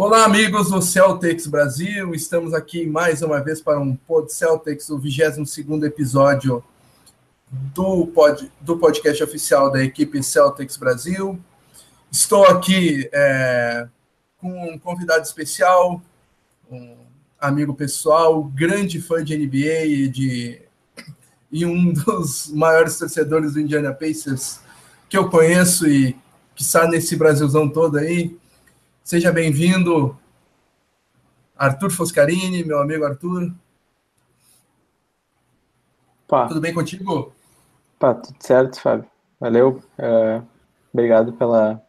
Olá, amigos do Celtics Brasil. Estamos aqui mais uma vez para um Pod Celtics, o 22 episódio do, pod, do podcast oficial da equipe Celtics Brasil. Estou aqui é, com um convidado especial, um amigo pessoal, grande fã de NBA e, de, e um dos maiores torcedores do Indiana Pacers que eu conheço e que está nesse Brasilzão todo aí. Seja bem-vindo, Arthur Foscarini, meu amigo Arthur. Pá. Tudo bem contigo? Pá, tudo certo, Fábio. Valeu. É, obrigado pela,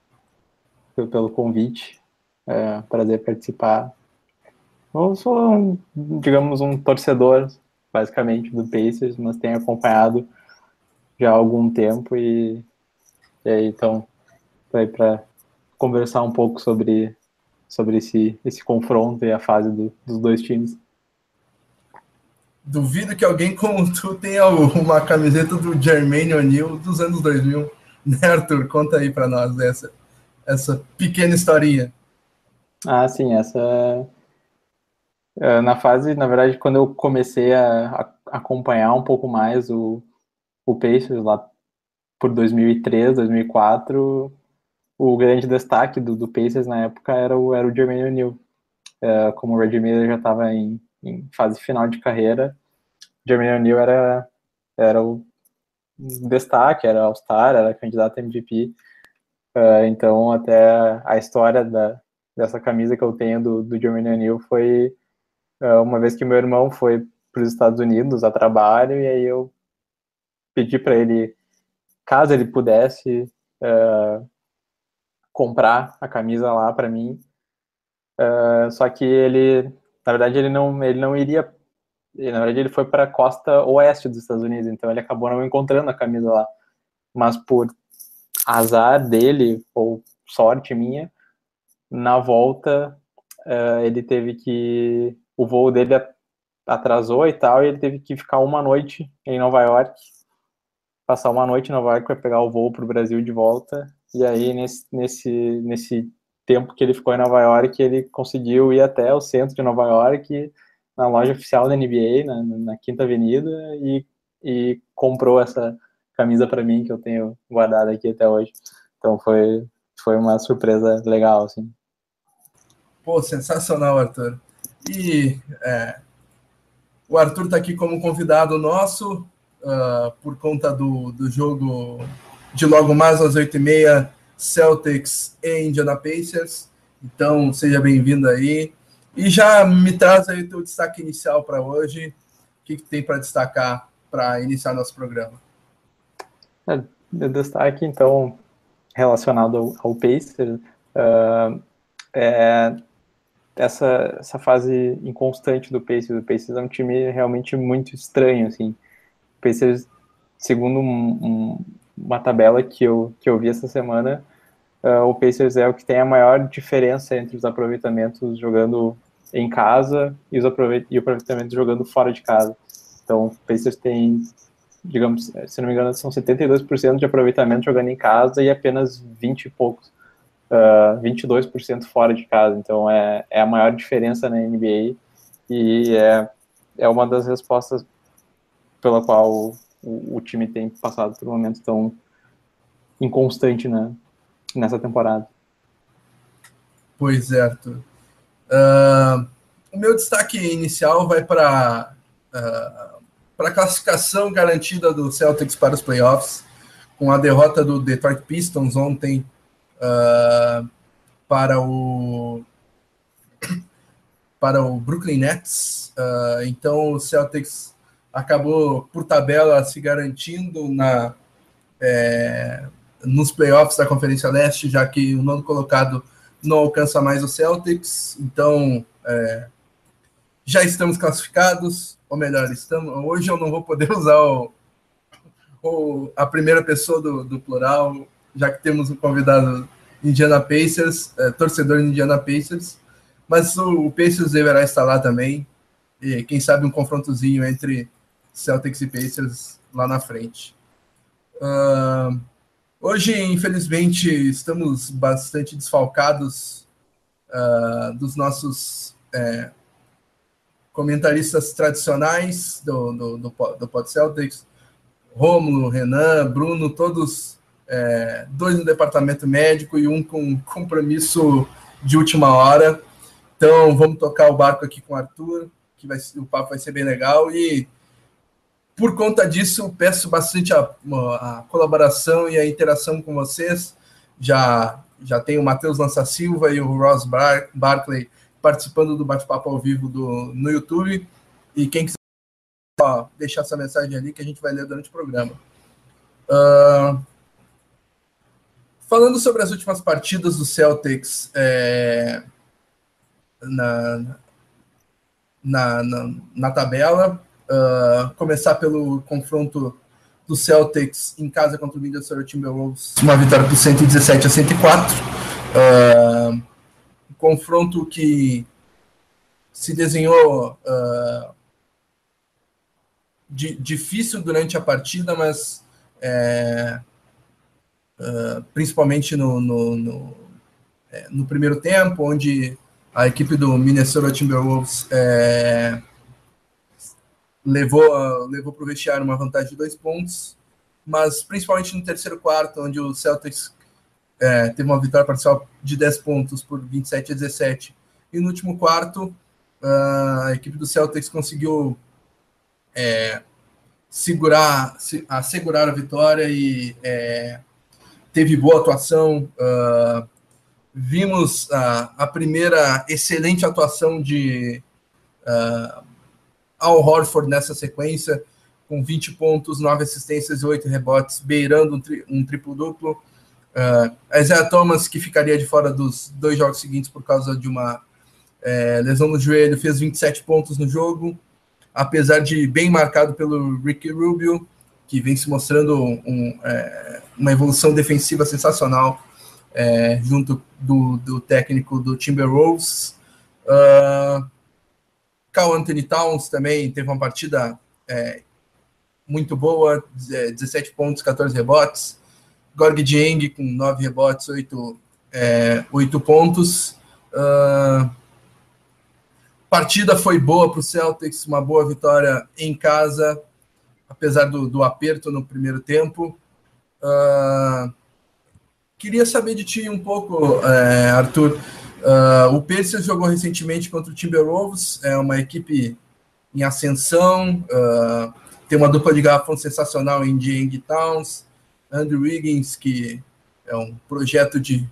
pelo, convite. É, prazer participar. Eu sou, um, digamos, um torcedor, basicamente, do Pacers, mas tenho acompanhado já há algum tempo e, e aí, então, para conversar um pouco sobre, sobre esse, esse confronto e a fase do, dos dois times. Duvido que alguém como tu tenha uma camiseta do Jermaine O'Neal dos anos 2000. Né, Arthur? Conta aí para nós essa, essa pequena historinha. Ah, sim, essa. É, na fase, na verdade, quando eu comecei a, a acompanhar um pouco mais o, o Pacers lá por 2003, 2004, o grande destaque do, do Pacers na época era o, era o Jermaine O'Neal. É, como o Reggie Miller já estava em, em, fase final de carreira, Jermaine O'Neal era, era o destaque, era All-Star, era candidato a MVP. É, então, até a história da, dessa camisa que eu tenho do, do Jermaine O'Neal foi é, uma vez que meu irmão foi para os Estados Unidos a trabalho, e aí eu pedi para ele, caso ele pudesse, comprar a camisa lá para mim. Uh, só que ele, na verdade, ele não, ele não iria. Na verdade, ele foi para a costa oeste dos Estados Unidos, então ele acabou não encontrando a camisa lá. Mas por azar dele, ou sorte minha, na volta uh, ele teve que. O voo dele atrasou e tal, e ele teve que ficar uma noite em Nova York, passar uma noite em Nova York para pegar o voo para o Brasil de volta e aí, nesse, nesse, nesse tempo que ele ficou em Nova York, ele conseguiu ir até o centro de Nova York, na loja oficial da NBA, na, na Quinta Avenida, e, e comprou essa camisa para mim, que eu tenho guardada aqui até hoje. Então, foi, foi uma surpresa legal, assim. Pô, sensacional, Arthur. E é, o Arthur está aqui como convidado nosso uh, por conta do, do jogo de logo mais às 8h30, Celtics e Indiana Pacers. Então, seja bem-vindo aí. E já me traz aí o teu destaque inicial para hoje. O que, que tem para destacar para iniciar nosso programa? É, o destaque, então, relacionado ao, ao Pacers, uh, é essa, essa fase inconstante do Pacers. O Pacers é um time realmente muito estranho, assim. O Pacers, segundo um, um uma tabela que eu, que eu vi essa semana, uh, o Pacers é o que tem a maior diferença entre os aproveitamentos jogando em casa e, os aproveit e o aproveitamento jogando fora de casa. Então, o Pacers tem, digamos, se não me engano, são 72% de aproveitamento jogando em casa e apenas 20 e poucos, uh, 22% fora de casa. Então, é, é a maior diferença na NBA e é, é uma das respostas pela qual o, o time tem passado por um momento tão inconstante né, nessa temporada. Pois é, Arthur. Uh, o meu destaque inicial vai para uh, a classificação garantida do Celtics para os playoffs, com a derrota do Detroit Pistons ontem uh, para o para o Brooklyn Nets. Uh, então o Celtics acabou, por tabela, se garantindo na, é, nos playoffs da Conferência Leste, já que o nono colocado não alcança mais o Celtics. Então, é, já estamos classificados, ou melhor, estamos, hoje eu não vou poder usar o, o, a primeira pessoa do, do, plural, já que temos um convidado Indiana Pacers, é, torcedor Indiana Pacers, mas o, o Pacers deverá estar lá também, e quem sabe um confrontozinho entre Celtics e Pacers lá na frente. Uh, hoje, infelizmente, estamos bastante desfalcados uh, dos nossos é, comentaristas tradicionais do, do, do, do Pod Celtics, Rômulo, Renan, Bruno, todos é, dois no departamento médico e um com compromisso de última hora. Então vamos tocar o barco aqui com o Arthur, que vai, o papo vai ser bem legal e por conta disso peço bastante a, a colaboração e a interação com vocês. Já já tem o Matheus Lança Silva e o Ross Bar Barclay participando do bate-papo ao vivo do, no YouTube. E quem quiser ó, deixar essa mensagem ali que a gente vai ler durante o programa. Uh, falando sobre as últimas partidas do Celtics é, na, na, na, na, tabela, uh, começar pelo confronto do Celtics em casa contra o Minnesota Timberwolves, uma vitória por 117 a 104. Uh, um confronto que se desenhou uh, di, difícil durante a partida, mas é, uh, principalmente no, no, no, é, no, primeiro tempo, onde a equipe do Minnesota Timberwolves é, levou, levou para o vestiário uma vantagem de dois pontos, mas principalmente no terceiro quarto, onde o Celtics é, teve uma vitória parcial de 10 pontos por 27 a 17. E no último quarto, a equipe do Celtics conseguiu é, segurar, assegurar a vitória e é, teve boa atuação. Uh, vimos a, a, primeira excelente atuação de uh, Al Horford nessa sequência, com 20 pontos, 9 assistências e 8 rebotes, beirando um, tri, um triplo-duplo. Uh, Isaiah Thomas, que ficaria de fora dos dois jogos seguintes por causa de uma é, lesão no joelho, fez 27 pontos no jogo, apesar de bem marcado pelo Ricky Rubio, que vem se mostrando um, é, uma evolução defensiva sensacional é, junto do, do, técnico do Timberwolves. Uh, Carl Anthony Towns também teve uma partida é, muito boa, 17 pontos, 14 rebotes. Gorg Dieng com 9 rebotes, 8, é, 8 pontos. Uh, partida foi boa para o Celtics, uma boa vitória em casa, apesar do, do aperto no primeiro tempo. Uh, queria saber de ti um pouco, é, Arthur. Uh, o Pacers jogou recentemente contra o Timberwolves, é uma equipe em ascensão, uh, tem uma dupla de garrafão sensacional em Dieng Towns, Andrew Wiggins, que é um projeto de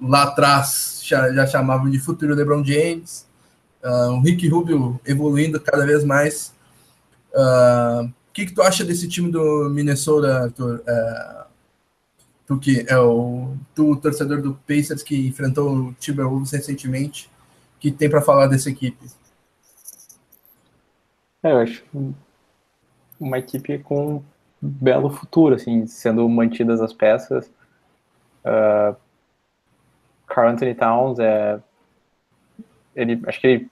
lá atrás já, já chamavam de futuro LeBron James, uh, o Rick Rubio evoluindo cada vez mais. Uh, que, que tu acha desse time do Minnesota, Arthur? Tu que é o tu, torcedor do Pacers que enfrentou o Timberwolves recentemente, que tem para falar dessa equipe? É, eu acho uma equipe com um belo futuro, assim, sendo mantidas as peças. Uh, Carl Anthony Towns é ele acho que ele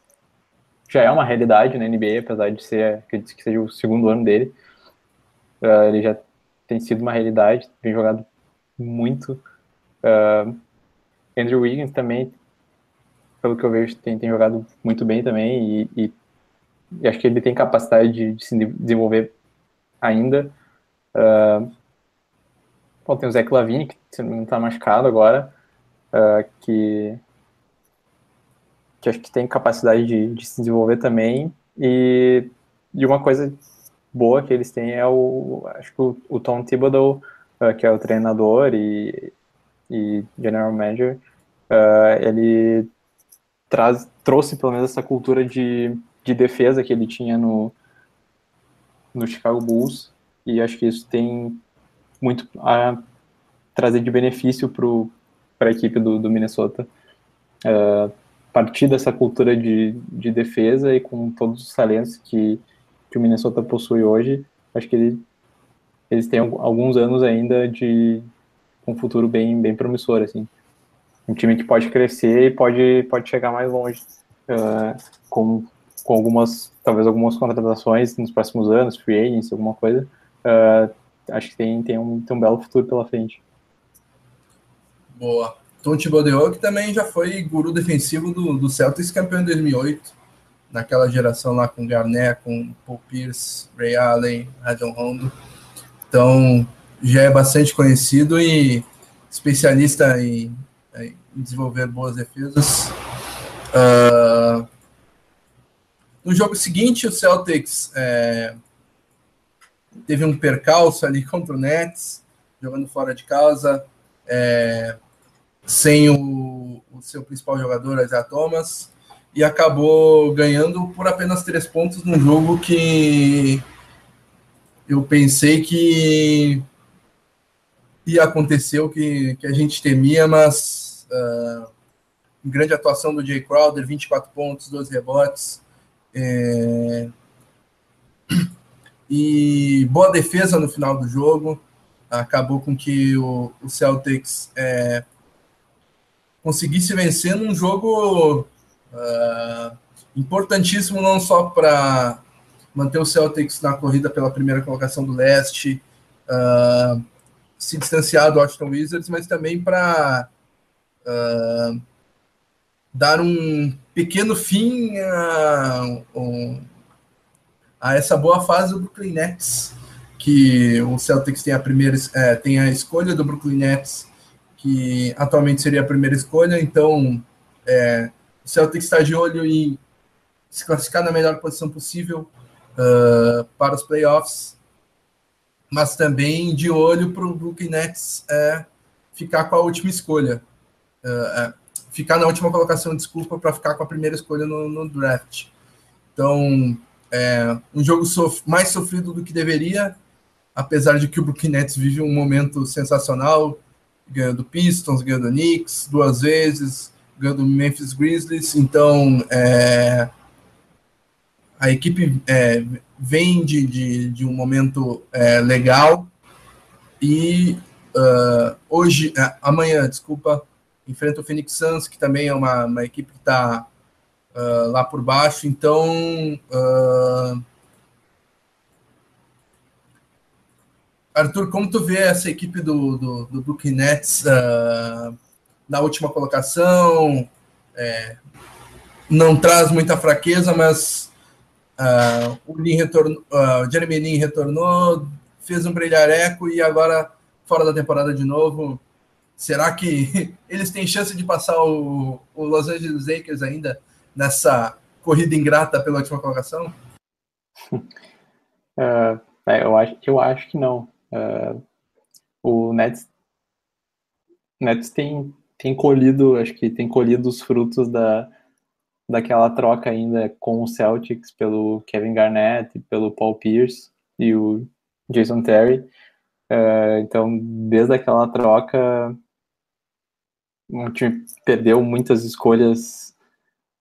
já é uma realidade na NBA, apesar de ser, acredito que seja o segundo ano dele. Uh, ele já tem sido uma realidade, tem jogado muito. Uh, Andrew Wiggins também, pelo que eu vejo, tem, tem jogado muito bem também e, e, e acho que ele tem capacidade de, de se desenvolver ainda. Uh, bom, tem o Zach Lavine, que não está machucado agora, uh, que que acho que tem capacidade de, de se desenvolver também. E, e uma coisa boa que eles têm é o, acho que o, o Tom Thibodeau, uh, que é o treinador e, e general manager, uh, ele traz, trouxe pelo menos essa cultura de, de defesa que ele tinha no, no Chicago Bulls, e acho que isso tem muito a trazer de benefício para a equipe do, do Minnesota. Uh, partir dessa cultura de, de defesa e com todos os talentos que, que o Minnesota possui hoje, acho que ele, eles têm alguns anos ainda de um futuro bem, bem promissor, assim. Um time que pode crescer e pode, pode chegar mais longe uh, com, com algumas, talvez algumas contratações nos próximos anos, free agents, alguma coisa. Uh, acho que tem, tem, um, tem um belo futuro pela frente. Boa Tom Thibodeau, que também já foi guru defensivo do, do Celtics, campeão em 2008, naquela geração lá com Garnett, com Paul Pierce, Ray Allen, Rajon Rondo. Então, já é bastante conhecido e especialista em, em desenvolver boas defesas. Uh, no jogo seguinte, o Celtics é, teve um percalço ali contra o Nets, jogando fora de casa. É, sem o, o seu principal jogador, Isaiah Thomas, e acabou ganhando por apenas três pontos num jogo que eu pensei que ia acontecer o que, que a gente temia, mas uh, grande atuação do Jay Crowder, 24 pontos, 12 rebotes. É, e boa defesa no final do jogo. Acabou com que o, o Celtics é, conseguisse vencer num jogo uh, importantíssimo, não só para manter o Celtics na corrida pela primeira colocação do leste, uh, se distanciar do Washington Wizards, mas também para uh, dar um pequeno fim a, a, essa boa fase do Brooklyn Nets, que o Celtics tem a primeira é, tem a escolha do Brooklyn Nets que atualmente seria a primeira escolha. Então, é, o Celtic está de olho em se classificar na melhor posição possível uh, para os playoffs, mas também de olho para o Brooklyn Nets é, ficar com a última escolha. Uh, é, ficar na última colocação, desculpa, para ficar com a primeira escolha no, no draft. Então, é um jogo sof mais sofrido do que deveria, apesar de que o Brooklyn Nets vive um momento sensacional, ganhou do Pistons, ganhou do Knicks duas vezes, ganhou do Memphis Grizzlies. Então, é, a equipe é, vem de, de, de, um momento é, legal e uh, hoje, é, amanhã, desculpa, enfrenta o Phoenix Suns, que também é uma, uma equipe que está uh, ah, lá por baixo. Então, uh, Arthur, como tu vê essa equipe do, do, do Brooklyn Nets na última colocação? É, não traz muita fraqueza, mas uh, o, Lin retornou, uh, Jeremy Lin retornou, fez um brilhareco e agora fora da temporada de novo. Será que eles têm chance de passar o, o Los Angeles Lakers ainda nessa corrida ingrata pela última colocação? Uh, eu, acho, eu acho que não. Uh, o Nets, Nets tem, tem colhido, acho que tem colhido os frutos da, daquela troca ainda com o Celtics pelo Kevin Garnett, pelo Paul Pierce e o Jason Terry. Uh, então, desde aquela troca, o time perdeu muitas escolhas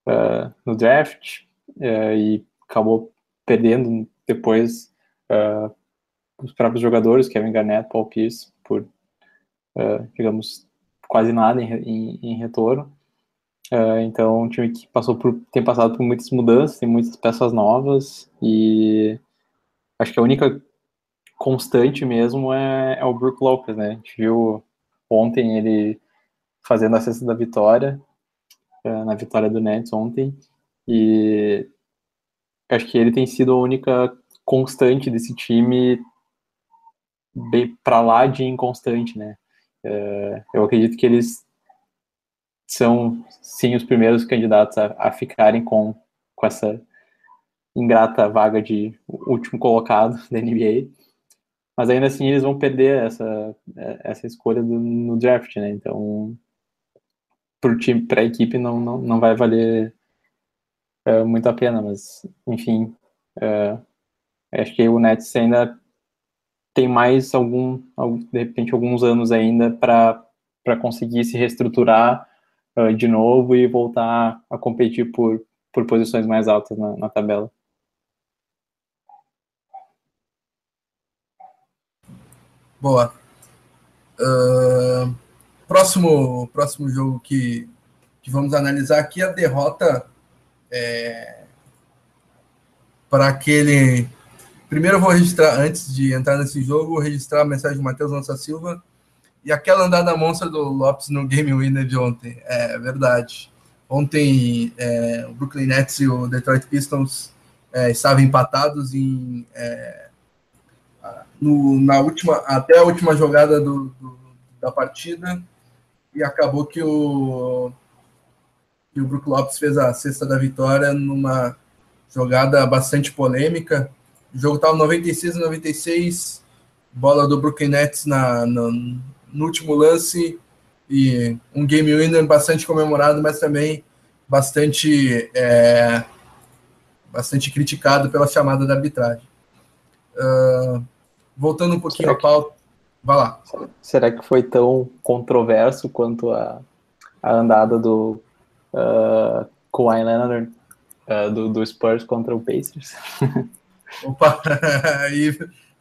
uh, no draft uh, e acabou perdendo depois os próprios jogadores, Kevin Garnett, Paul Pierce, por, digamos, quase nada em, em, em retorno. Uh, então, um time que passou por, tem passado por muitas mudanças, tem muitas peças novas e acho que a única constante mesmo é, é o Brook Lopez, né? A gente viu ontem ele fazendo a cesta da vitória, uh, na vitória do Nets ontem, e acho que ele tem sido a única constante desse time bem para lá de inconstante, né? É, eu acredito que eles são, sim, os primeiros candidatos a, a ficarem com, com essa ingrata vaga de último colocado da NBA, mas ainda assim eles vão perder essa, essa escolha do, no draft, né? Então, para a equipe não, não, não vai valer é, muito a pena, mas enfim, é, acho que o Nets ainda tem mais algum, de repente, alguns anos ainda para conseguir se reestruturar uh, de novo e voltar a competir por, por posições mais altas na, na tabela. Boa. Uh, próximo, próximo jogo que, que vamos analisar aqui a derrota é, para aquele Primeiro eu vou registrar, antes de entrar nesse jogo, registrar a mensagem do Matheus Lança Silva. E aquela andada monstra do Lopes no game winner de ontem, é verdade. Ontem é, o Brooklyn Nets e o Detroit Pistons é, estavam empatados em, é, no, na última, até a última jogada do, do, da partida e acabou que o, que o Brook Lopes fez a cesta da vitória numa jogada bastante polêmica. O jogo estava 96 a 96, bola do Brooklyn Nets na, na, no último lance e um game winner bastante comemorado, mas também bastante é, bastante criticado pela chamada da arbitragem. Uh, voltando um pouquinho à pauta, vai lá. Será que foi tão controverso quanto a, a andada do uh, Kawhi Leonard uh, do, do Spurs contra o Pacers? Opa, aí,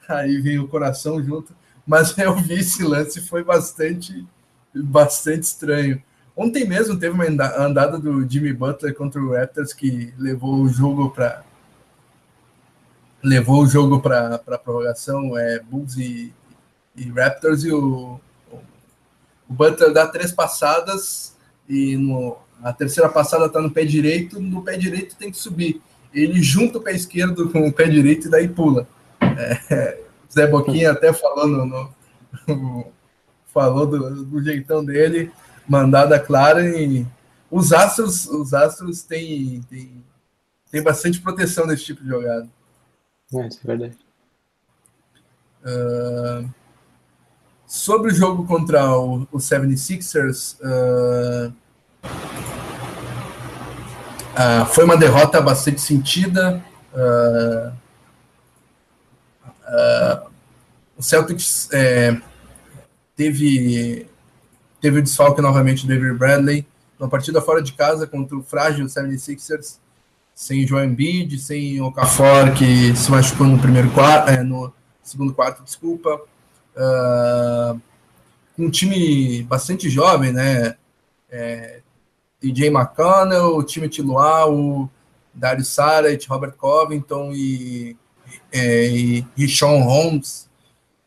aí vem o coração junto. Mas eu vi esse lance, foi bastante, bastante estranho. Ontem mesmo teve uma andada do Jimmy Butler contra o Raptors que levou o jogo para levou o jogo para prorrogação, é Bulls e, e Raptors e o, o Butler dá três passadas e no, a terceira passada está no pé direito, no pé direito tem que subir. Ele junta o pé esquerdo com o pé direito e daí pula. É, Zé Boquinha até falando no, no, falou do, do, jeitão dele, mandada clara e os astros, os astros têm, têm, têm bastante proteção nesse tipo de jogada. É, isso é verdade. Uh, sobre o jogo contra o, o 76ers, uh, uh, foi uma derrota bastante sentida. Uh, o Celtics é, teve, teve o desfalque novamente do Avery Bradley, uma partida fora de casa contra o frágil 76ers, sem Joel Embiid, sem Okafor, que se machucou no primeiro quarto, é, no segundo quarto, desculpa. Uh, um time bastante jovem, né? É, DJ McConnell, o time Tiluá, o Dario Saric, Robert Covington e, é, e, Sean Holmes,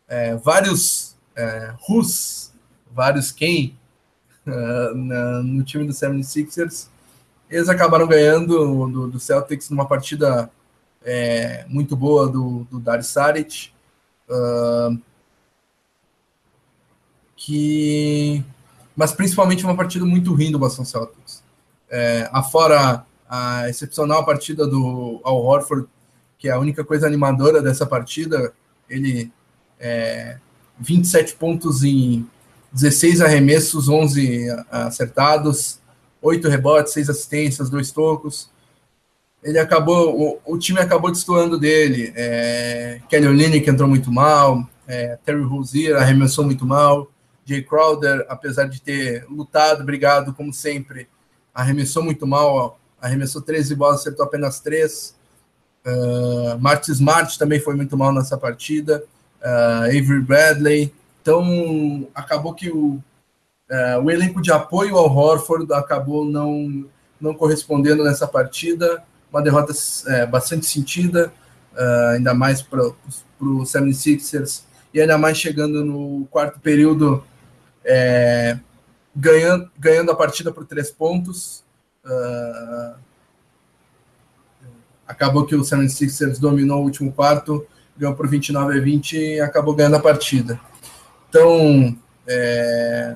é, vários é, Rus, vários quem na, no time do 76ers eles acabaram ganhando do, do Celtics numa partida é, muito boa do, do Dari Saric, uh, que, mas principalmente uma partida muito ruim do Boston Celtics. É, afora a excepcional partida do Al Horford, que é a única coisa animadora dessa partida, ele é, 27 pontos em 16 arremessos, 11 acertados, oito rebotes, seis assistências, dois tocos. Ele acabou, o, o time acabou destoando dele. É, Kelly Olynyk entrou muito mal, é, Terry Rozier arremessou muito mal, Jay Crowder, apesar de ter lutado, brigado como sempre, arremessou muito mal, arremessou 13 bolas, acertou apenas três. Uh, Smart também foi muito mal nessa partida. Uh, Avery Bradley. Então, acabou que o, é, o elenco de apoio ao Horford acabou não, não correspondendo nessa partida, uma derrota é, bastante sentida, uh, ainda mais para o 76ers, e ainda mais chegando no quarto período, é, ganhando, ganhando a partida por três pontos. Uh, acabou que o 76ers dominou o último quarto, ganhou por 29 a 20 e acabou ganhando a partida. Então, é,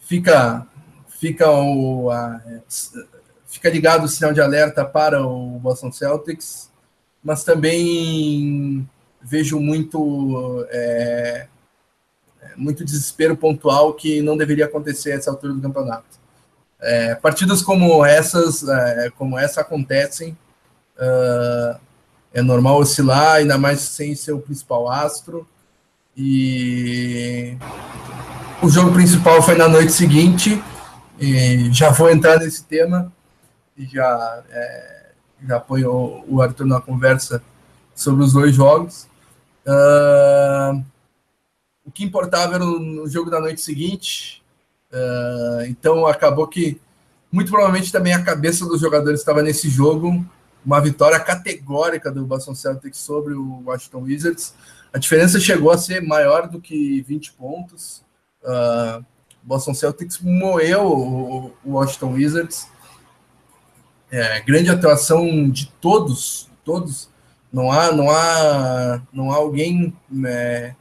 fica fica o a, fica ligado o sinal de alerta para o Boston Celtics, mas também vejo muito é, muito desespero pontual que não deveria acontecer a essa altura do campeonato. É, partidas como essas, é, como essa acontecem, uh, é normal oscilar, ainda mais sem seu principal astro. E o jogo principal foi na noite seguinte, e já vou entrar nesse tema, e já, é, já apoio o Arthur na conversa sobre os dois jogos. Uh, o que importava era o, jogo da noite seguinte, uh, então acabou que muito provavelmente também a cabeça dos jogadores estava nesse jogo, uma vitória categórica do Boston Celtics sobre o Washington Wizards. A diferença chegou a ser maior do que 20 pontos. Uh, Boston Celtics moeu o, o Washington Wizards. É, grande atuação de todos, todos. Não há, não há, não há alguém é,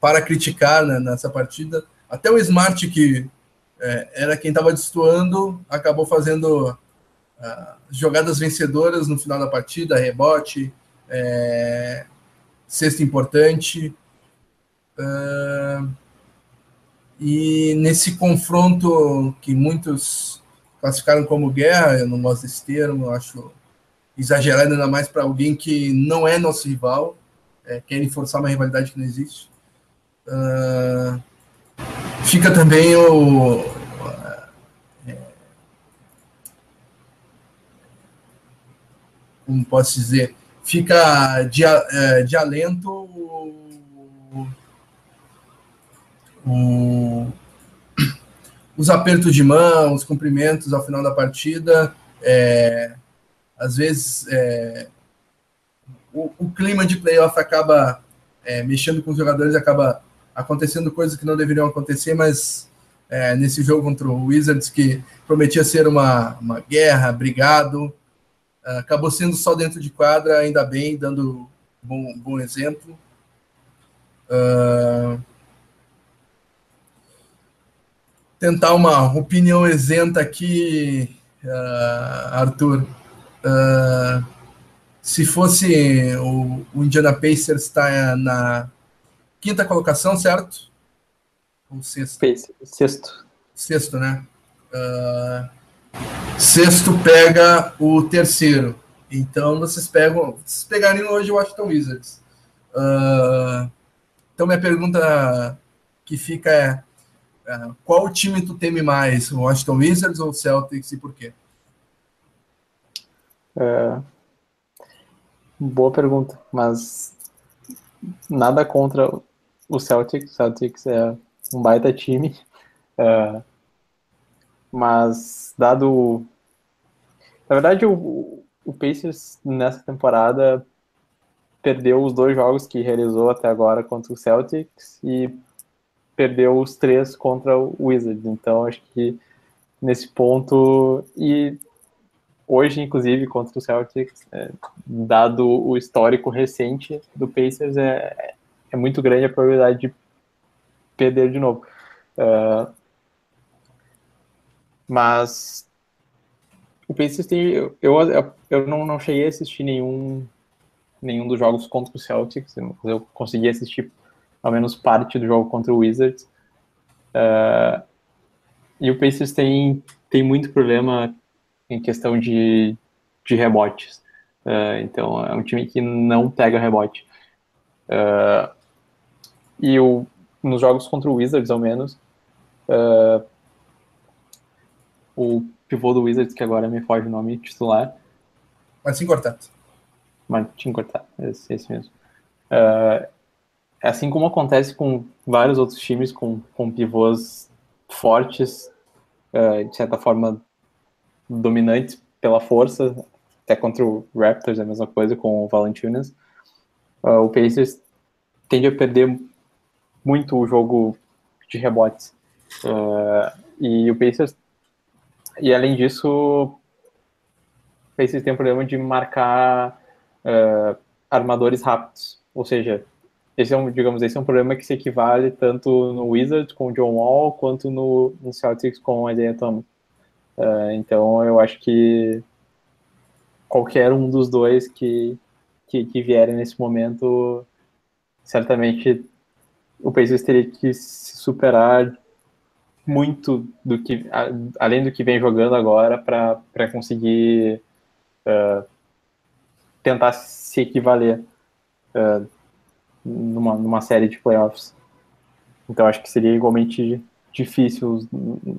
para criticar né, nessa partida. Até o Smart, que é, era quem estava destoando, acabou fazendo uh, jogadas vencedoras no final da partida, rebote, é, importante. Uh, e nesse confronto que muitos classificaram como guerra, eu não gosto desse termo, eu acho exagerado ainda mais para alguém que não é nosso rival, é, querem forçar uma rivalidade que não existe. Uh, fica também o. É, como posso dizer? Fica de, é, de alento o, o, os apertos de mão, os cumprimentos ao final da partida. É, às vezes é, o, o, clima de playoff acaba é, mexendo com os jogadores, acaba acontecendo coisas que não deveriam acontecer, mas é, nesse jogo contra o Wizards, que prometia ser uma, uma guerra, brigado, acabou sendo só dentro de quadra, ainda bem, dando bom, bom exemplo. Uh, tentar uma opinião isenta aqui, uh, Arthur. Uh, se fosse o, o Indiana Pacers está na quinta colocação, certo? Ou sexto? Sexto. Sexto, né? Uh, sexto pega o terceiro. Então vocês pegam. Vocês pegariam hoje o Washington Wizards. Uh, então minha pergunta que fica é uh, qual time tu teme mais? O Washington Wizards ou o Celtics e por quê? É, boa pergunta, mas nada contra o Celtics. O Celtics é um baita time. Uh, mas, dado. Na verdade, o, o Pacers nessa temporada perdeu os dois jogos que realizou até agora contra o Celtics e perdeu os três contra o Wizards. Então, acho que nesse ponto. E hoje, inclusive, contra o Celtics, é, dado o histórico recente do Pacers, é, é muito grande a probabilidade de perder de novo. Uh, mas o Pacers tem. Eu, eu, eu não, não cheguei a assistir nenhum, nenhum dos jogos contra o Celtics, eu consegui assistir ao menos parte do jogo contra o Wizards. Uh, e o Pacers tem, tem muito problema em questão de, de rebotes. Uh, então é um time que não pega rebote. Uh, e o, nos jogos contra o Wizards, ao menos, uh, o pivô do Wizards, que agora me foge o nome titular. Martin Cortato. Martin Cortato, esse, esse mesmo. Uh, assim como acontece com vários outros times com, com pivôs fortes, uh, de certa forma dominantes pela força, até contra o Raptors é a mesma coisa com o Valanciunas. Uh, o Pacers tende a perder muito o jogo de rebotes. Uh, e o Pacers, e além disso, o Pacers tem um problema de marcar uh, armadores rápidos. Ou seja, esse é um, digamos, esse é um problema que se equivale tanto no Wizards com o John Wall quanto no, no Celtics com o Isaiah Thomas. Uh, então eu acho que qualquer um dos dois que, que, que vierem nesse momento certamente o Pacers teria que se superar muito do que além do que vem jogando agora para conseguir uh, tentar se equivaler uh, numa, numa série de playoffs. Então acho que seria igualmente difícil os,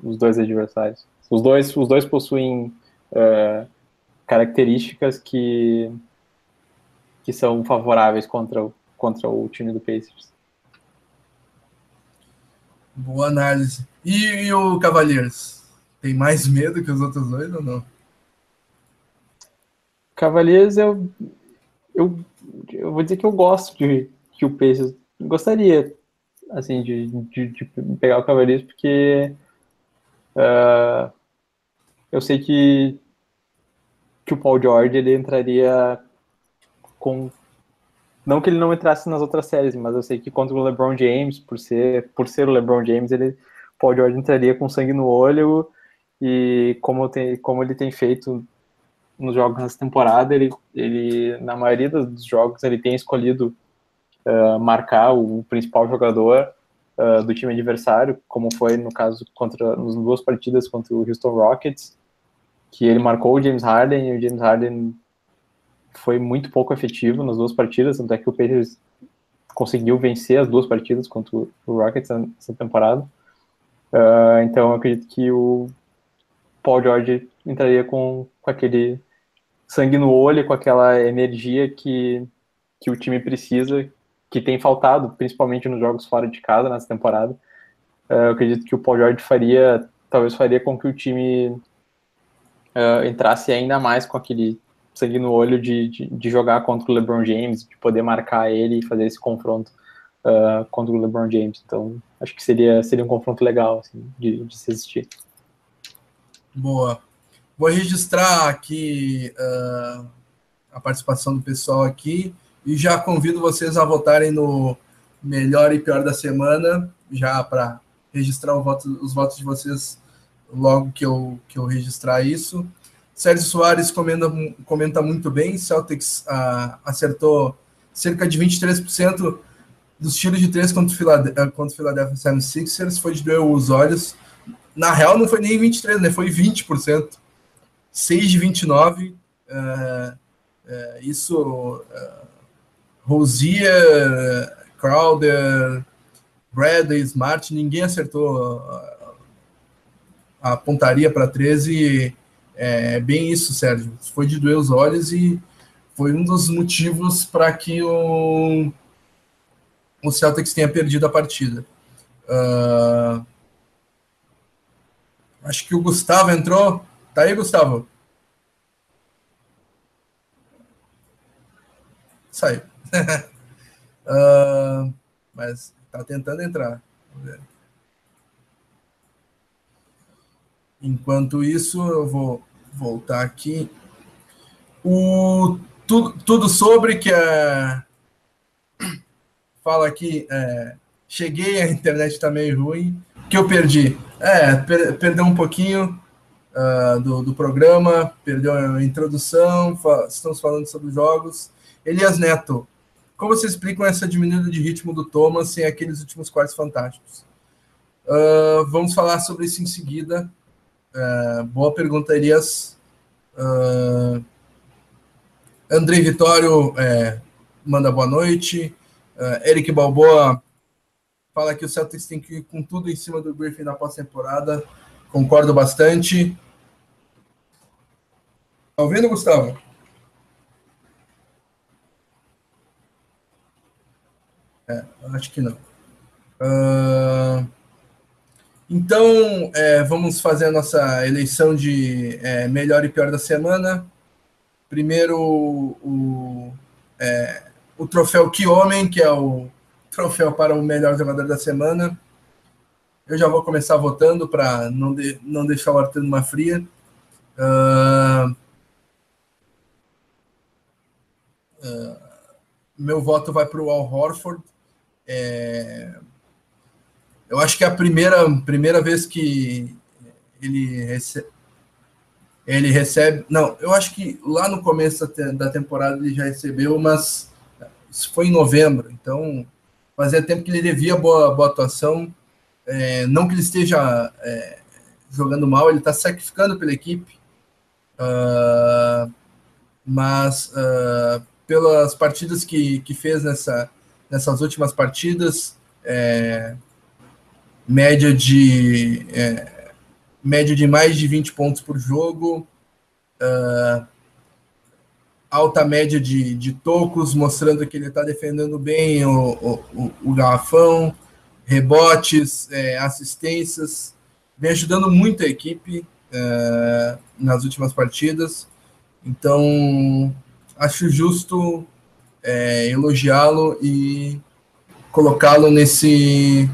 os dois adversários. Os dois, os dois possuem uh, características que, que são favoráveis contra, contra o time do Pacers. Boa análise. E, e, o Cavaleiros? Tem mais medo que os outros dois ou não? Cavaliers, eu, eu, eu vou dizer que eu gosto de que o Pacers gostaria, assim, de, de, de pegar o Cavaliers, porque uh, eu sei que, que o Paul George ele entraria com não que ele não entrasse nas outras séries, mas eu sei que contra o LeBron James, por ser, por ser o LeBron James, ele Paul George entraria com sangue no olho e como, tem, como ele tem feito nos jogos nessa temporada, ele, ele na maioria dos jogos ele tem escolhido uh, marcar o principal jogador uh, do time adversário, como foi no caso contra nas duas partidas contra o Houston Rockets, que ele marcou o James Harden e o James Harden foi muito pouco efetivo nas duas partidas, tanto é que o Pacers conseguiu vencer as duas partidas contra o Rockets nessa temporada. Uh, então eu acredito que o Paul George entraria com, com aquele sangue no olho, com aquela energia que, que o time precisa, que tem faltado, principalmente nos jogos fora de casa nessa temporada. Uh, eu acredito que o Paul George faria, talvez faria com que o time uh, entrasse ainda mais com aquele sangue no olho de, de, de, jogar contra o LeBron James, de poder marcar ele e fazer esse confronto uh, contra o LeBron James. Então, acho que seria, seria um confronto legal assim, de, de se assistir. Boa. Vou registrar aqui uh, a participação do pessoal aqui e já convido vocês a votarem no melhor e pior da semana, já para registrar voto, os votos de vocês logo que eu, que eu registrar isso. Sérgio Soares comenta, comenta muito bem. Celtics uh, acertou cerca de 23% dos tiros de três contra o Philadelphia, contra o Philadelphia 76ers. Foi de doer os olhos. Na real, não foi nem 23%, né? Foi 20%. 6 de 29. Uh, uh, isso. Uh, Rosier, Crowder, Bradley, Smart, ninguém acertou a pontaria para 13 é bem isso, Sérgio. Foi de doer os olhos e foi um dos motivos para que o, o Celtics tenha perdido a partida. Uh, acho que o Gustavo entrou. Tá aí, Gustavo? Saiu. uh, mas tá tentando entrar. Vamos ver. Enquanto isso, eu vou voltar aqui. O tudo, tudo sobre que é, fala aqui. É, cheguei, a internet está meio ruim. Que eu perdi? É, per, perdeu um pouquinho uh, do, do programa, perdeu a introdução. Fa estamos falando sobre jogos. Elias Neto, como vocês explicam essa diminuída de ritmo do Thomas sem aqueles últimos quartos fantásticos? Uh, vamos falar sobre isso em seguida. Uh, boa pergunta, Elias. Uh, Andrei Vitório é, manda boa noite. Uh, Eric Balboa fala que o Celtics tem que ir com tudo em cima do Griffin na pós-temporada. Concordo bastante. Tá ouvindo, Gustavo? É, acho que não. Uh... Então, é, vamos fazer a nossa eleição de é, melhor e pior da semana. Primeiro, o, é, o troféu Que Homem, que é o troféu para o melhor jogador da semana. Eu já vou começar votando para não, de, não deixar o Arthur numa fria. Uh, uh, meu voto vai para o Al Horford. É, eu acho que a primeira, primeira vez que ele recebe. Ele recebe. Não, eu acho que lá no começo da temporada ele já recebeu, mas isso foi em novembro, então fazia tempo que ele devia boa, boa atuação. É, não que ele esteja é, jogando mal, ele está sacrificando pela equipe, uh, mas uh, pelas partidas que, que fez nessa, nessas últimas partidas, é, média de é, média de mais de 20 pontos por jogo, uh, alta média de, de tocos, mostrando que ele está defendendo bem o, o, o garrafão, rebotes, é, assistências, vem ajudando muito a equipe uh, nas últimas partidas. Então, acho justo é, elogiá-lo e colocá-lo nesse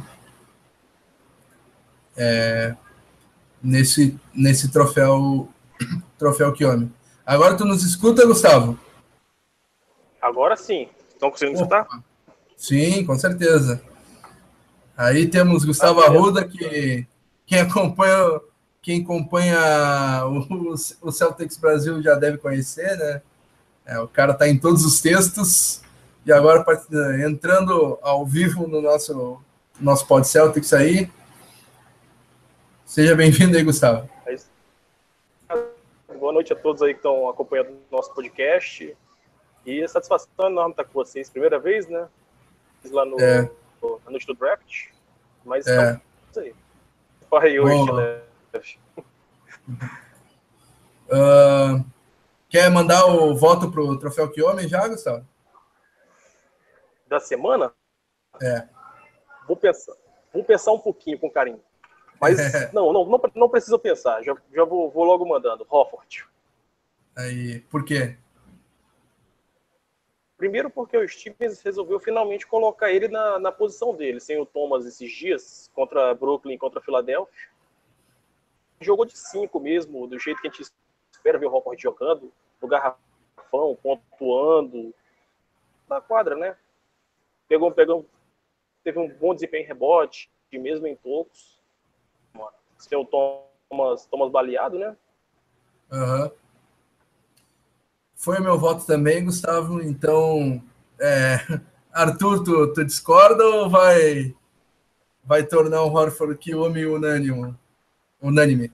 é, nesse nesse troféu troféu Kiyomi. Agora tu nos escuta, Gustavo? Agora sim. Estão conseguindo escutar? Sim, com certeza. Aí temos Gustavo Arruda, que quem acompanha, quem acompanha o, o Celtics Brasil já deve conhecer, né? É, o cara está em todos os textos. E agora entrando ao vivo no nosso, nosso Pod Celtics aí. Seja bem-vindo aí, Gustavo. Boa noite a todos aí que estão acompanhando o nosso podcast. E a satisfação enorme estar com vocês. Primeira vez, né? Lá no, é na noite do draft. Mas é. Isso aí. Corre hoje, né? Uh, quer mandar o voto pro Troféu Que Homem já, Gustavo? Da semana? É. Vou pensar, vou pensar um pouquinho com carinho. Mas é. não, não, não, não precisa pensar. Já, já vou, vou logo mandando. Hofford. Aí, por quê? Primeiro porque o Stevens resolveu finalmente colocar ele na, na posição dele, sem o Thomas esses dias, contra Brooklyn contra Filadélfia. Jogou de cinco mesmo, do jeito que a gente espera ver o Rockford jogando, no garrafão, pontuando, na quadra, né? Pegou, pegou, teve um bom desempenho em rebote, e mesmo em tocos. Sem o Thomas, Thomas baleado, né? Uhum. Foi o meu voto também, Gustavo. Então, é, Arthur, tu, tu, discorda ou vai, vai tornar o Horford Kiyomi unânime? unânime?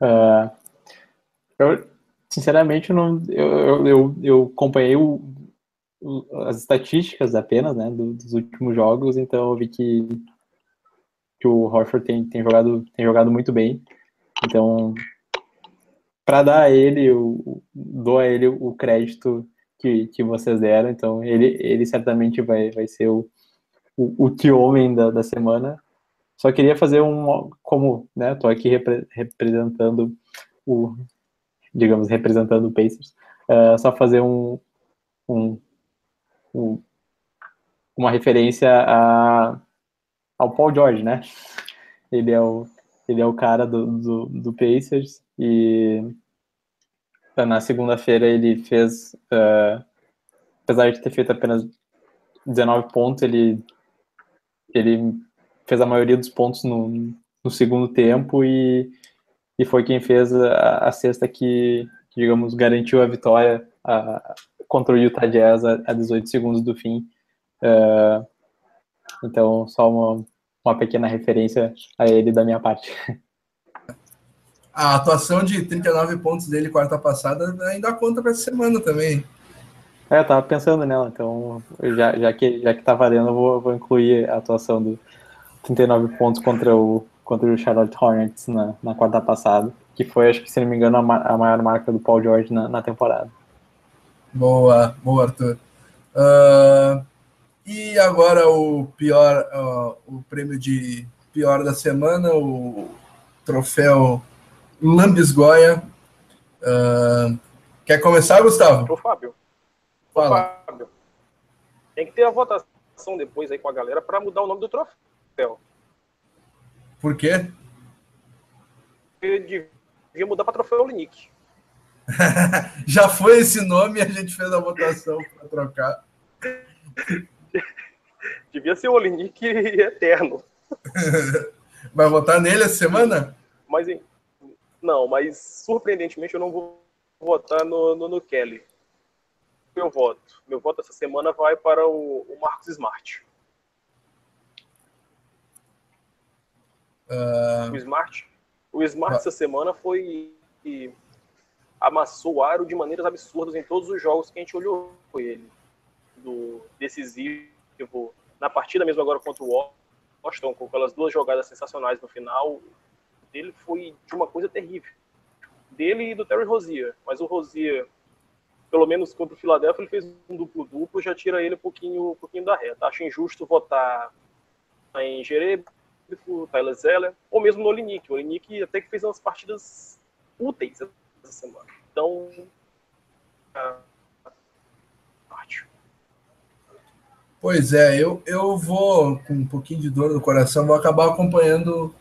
Uh, eu, sinceramente, eu, não, eu, eu, eu acompanhei o, o, as estatísticas apenas né, dos últimos jogos, então eu vi que, que o Horford tem, tem, jogado, tem jogado muito bem. Então, para dar a ele, o, dou a ele o crédito que, que vocês deram, então ele, ele certamente vai, vai ser o, o, o homem da, da semana. Só queria fazer um, como, né, tô aqui repre, representando o, digamos, representando o Pacers, uh, só fazer um, um, um, uma referência a, ao Paul George, né? Ele é o, ele é o cara do, do, do Pacers e na segunda-feira ele fez, uh, apesar de ter feito apenas 19 pontos, ele, ele fez a maioria dos pontos no, no segundo tempo e, e foi quem fez a, a sexta que, que, digamos, garantiu a vitória a, contra o Utah Jazz a, a 18 segundos do fim. Uh, então, só uma, uma pequena referência a ele da minha parte. A atuação de 39 pontos dele quarta passada ainda conta para essa semana também. É, eu tava pensando nela, então já, já, que, já que tá valendo, eu vou, vou incluir a atuação do 39 pontos contra o, contra o Charlotte Hornets na, na quarta passada, que foi, acho que se não me engano, a, a maior marca do Paul George na, na temporada. Boa, boa, Arthur. Uh, e agora o pior, uh, o prêmio de pior da semana, o troféu Lambisgoia. Uh, quer começar, Gustavo? Ô, Fábio. Fala. Ô, Fábio. Tem que ter a votação depois aí com a galera para mudar o nome do troféu. Por quê? Ele devia mudar para troféu Olinick. Já foi esse nome e a gente fez a votação para trocar. Devia ser o Olinick eterno. Vai votar nele essa semana? Mas, não, mas surpreendentemente eu não vou votar no, no, no Kelly. Meu voto. Meu voto essa semana vai para o, o Marcos Smart. Uh... O Smart. O Smart uh... essa semana foi e amassou o aro de maneiras absurdas em todos os jogos que a gente olhou com ele. Decisivo, na partida mesmo agora contra o Washington, com aquelas duas jogadas sensacionais no final, dele foi de uma coisa terrível. Dele e do Terry Rozier. Mas o Rozier, pelo menos contra o Philadelphia, ele fez um duplo-duplo, já tira ele um pouquinho, um pouquinho da reta. Acho injusto votar em Jerebico, Tyler Zeller, ou mesmo no Olinick. O Olinick até que fez umas partidas úteis semana. Então, Pois é, eu, eu vou, com um pouquinho de dor no coração, vou acabar acompanhando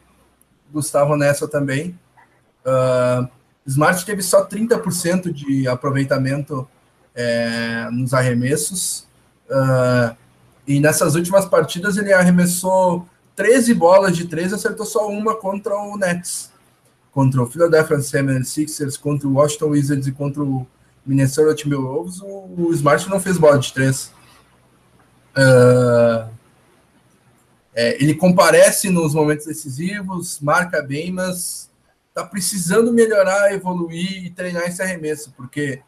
Gustavo nessa também. Uh, Smart teve só 30% de aproveitamento é, nos arremessos. Uh, e nessas últimas partidas ele arremessou 13 bolas de 3, acertou só uma contra o Nets. Contra o Philadelphia 76ers, contra o Washington Wizards e contra o Minnesota Timberwolves, o, Smart não fez bola de 3. Uh, é, ele comparece nos momentos decisivos, marca bem, mas está precisando melhorar, evoluir e treinar esse arremesso, porque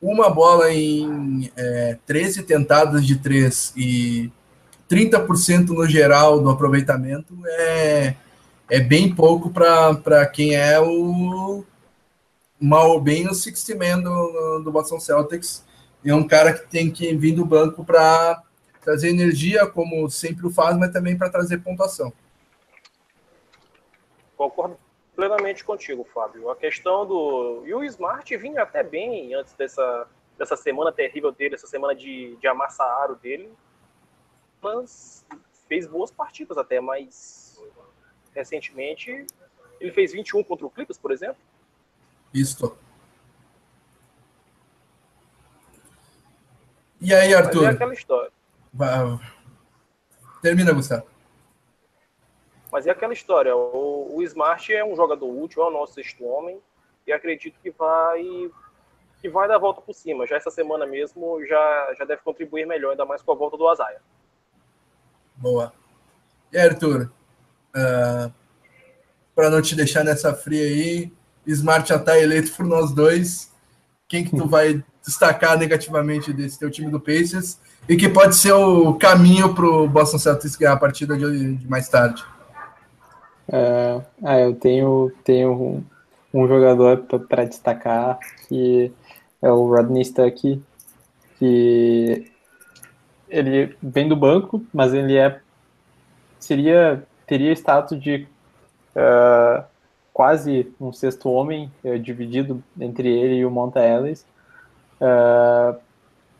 uma bola em é, 13 tentadas de 3 e 30% no geral do aproveitamento é, é bem pouco para quem é o mal ou bem o 60 man do, do Boston Celtics. É um cara que tem que vir do banco para trazer energia, como sempre o faz, mas também para trazer pontuação. Concordo plenamente contigo, Fábio. A questão do. E o Smart vinha até bem antes dessa, dessa semana terrível dele, essa semana de, de amassar aro dele. Mas fez boas partidas até, mas recentemente ele fez 21 contra o Clippers, por exemplo. Isso. E aí, Arthur? Mas é aquela história. Termina, Gustavo. Mas é aquela história. O, o Smart é um jogador útil, é o nosso sexto homem, e acredito que vai que vai dar a volta por cima. Já essa semana mesmo já, já deve contribuir melhor, ainda mais com a volta do Azaia. Boa. E aí, Arthur? Uh, ah, Para não te deixar nessa fria aí, Smart já está eleito por nós dois. Quem que tu vai destacar negativamente desse teu time do Pacers e que pode ser o caminho para o Boston Celtics ganhar a partida de, de mais tarde? Ah, eu tenho, tenho um, um jogador para destacar que é o Rodney Stuckey, que ele vem do banco, mas ele é seria teria status de uh, quase um sexto homem uh, dividido entre ele e o Monta Ellis. Uh,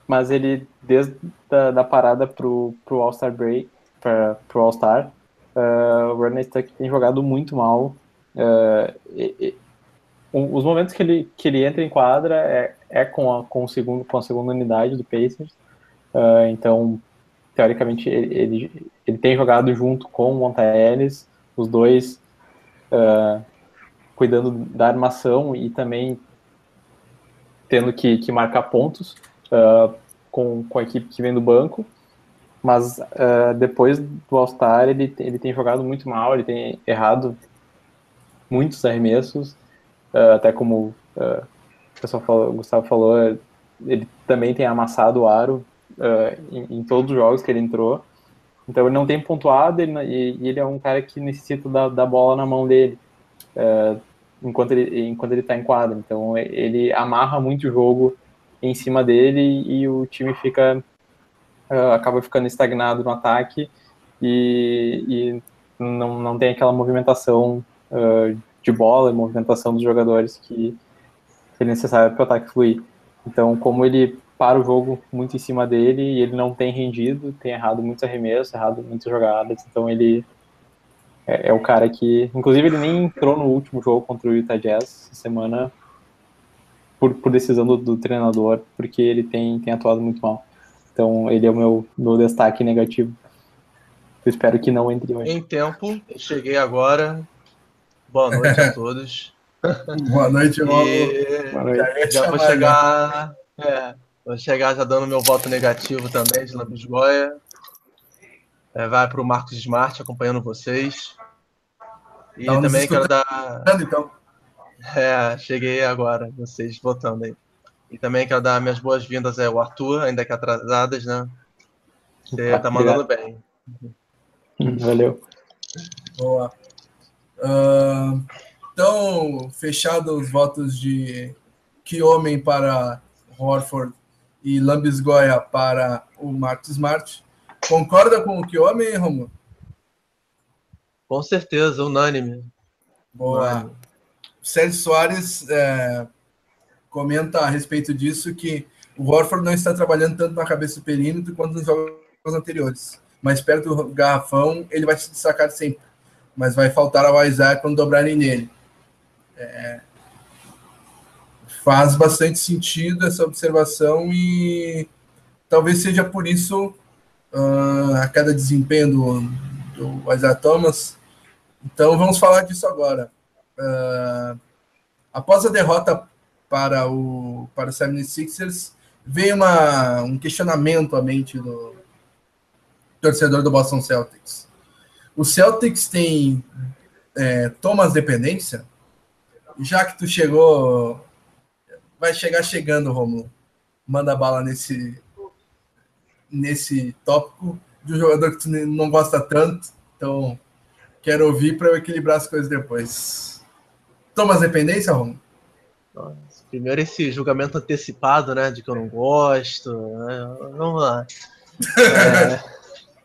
mas ele, desde da, da parada pro, pro All-Star Break, para pro All-Star, uh, o Rodney Stuck tem jogado muito mal. Uh, e, e, um, os momentos que ele, que ele entra em quadra é, é com, a, com, o segundo, com a segunda unidade do Pacers. Uh, então, teoricamente, ele, ele, ele, tem jogado junto com o Monta Ellis, os dois cuidando da armação e também tendo que, que marcar pontos uh, com, com a equipe que vem do banco, mas uh, depois do All-Star ele, ele tem jogado muito mal, ele tem errado muitos arremessos, uh, até como o pessoal falou, o Gustavo falou, ele também tem amassado o aro em, em, todos os jogos que ele entrou, então ele não tem pontuado ele, e, ele é um cara que necessita da, da bola na mão dele. Enquanto ele enquanto ele está em quadra, então ele amarra muito o jogo em cima dele e o time fica uh, acaba ficando estagnado no ataque e, e não, não tem aquela movimentação uh, de bola, movimentação dos jogadores que, que é necessária para o ataque fluir. Então, como ele para o jogo muito em cima dele e ele não tem rendido, tem errado muitos arremessos, errado muitas jogadas, então ele é, é, o cara que, inclusive ele nem entrou no último jogo contra o Utah Jazz essa semana por, por decisão do, do, treinador, porque ele tem, tem atuado muito mal. Então, ele é o meu, meu destaque negativo. Eu espero que não entre hoje. Em tempo, cheguei agora. Boa noite a todos. Boa noite, Paulo. Boa noite. Já vou chegar. É, vou chegar já dando meu voto negativo também de Lambisgoia. É, vai para o Marcos Smart acompanhando vocês. E tá também quero dar. Então. É, cheguei agora, vocês votando aí. E também quero dar minhas boas-vindas ao Arthur, ainda que atrasadas, né? Você tá mandando bem. Valeu. Boa. Uh, então, fechado os votos de que homem para Horford e Lambisgoia para o Marcos Smart. Concorda com o que homem, Romulo? Com certeza, unânime. Boa. Unânime. Sérgio Soares, é, comenta a respeito disso que o Horford não está trabalhando tanto na cabeça do perímetro quanto nos jogos anteriores. Mas perto do garrafão, ele vai se destacar sempre. Mas vai faltar ao Isaac quando dobrarem nele. É... Faz bastante sentido essa observação e talvez seja por isso uh, a cada desempenho do, do Isaiah Thomas. Então vamos falar disso agora. Uh, após a derrota para o, para o 76ers, veio uma, um questionamento à mente do torcedor do Boston Celtics. O Celtics tem é, Thomas dependência? Já que tu chegou, vai chegar chegando, Romulo. Manda bala nesse, nesse tópico de um jogador que tu não gosta tanto. Então, quero ouvir para eu equilibrar as coisas depois. Thomas dependência, Romulo? Primeiro esse julgamento antecipado, né? De que eu não gosto. Né? Vamos lá. É,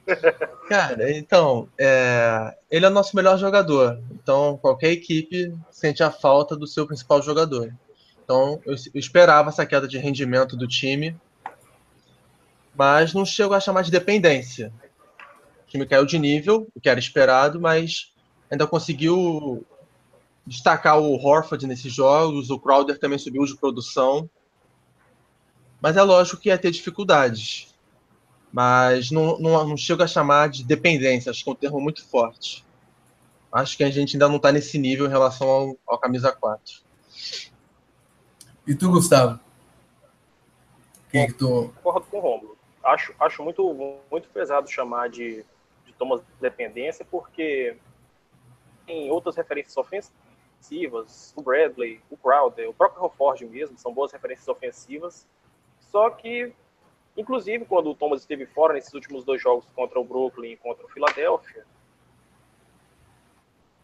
cara, então, é, ele é o nosso melhor jogador. Então, qualquer equipe sente a falta do seu principal jogador. Então, eu esperava essa queda de rendimento do time, mas não chego a chamar de dependência. O time caiu de nível, o que era esperado, mas ainda conseguiu destacar o Horford nesses jogos, o Crowder também subiu de produção. Mas é lógico que ia ter dificuldades. Mas não, não, não chego a chamar de dependência, acho que é um termo muito forte. Acho que a gente ainda não está nesse nível em relação ao, ao camisa 4. E tu, Gustavo? Quem que tu... Concordo com o Romulo. Acho, acho muito, muito pesado chamar de, de Thomas dependência, porque em outras referências ofensivas, o Bradley, o Crowder, o próprio Hofford mesmo, são boas referências ofensivas. Só que, inclusive, quando o Thomas esteve fora nesses últimos dois jogos contra o Brooklyn e contra o Philadelphia,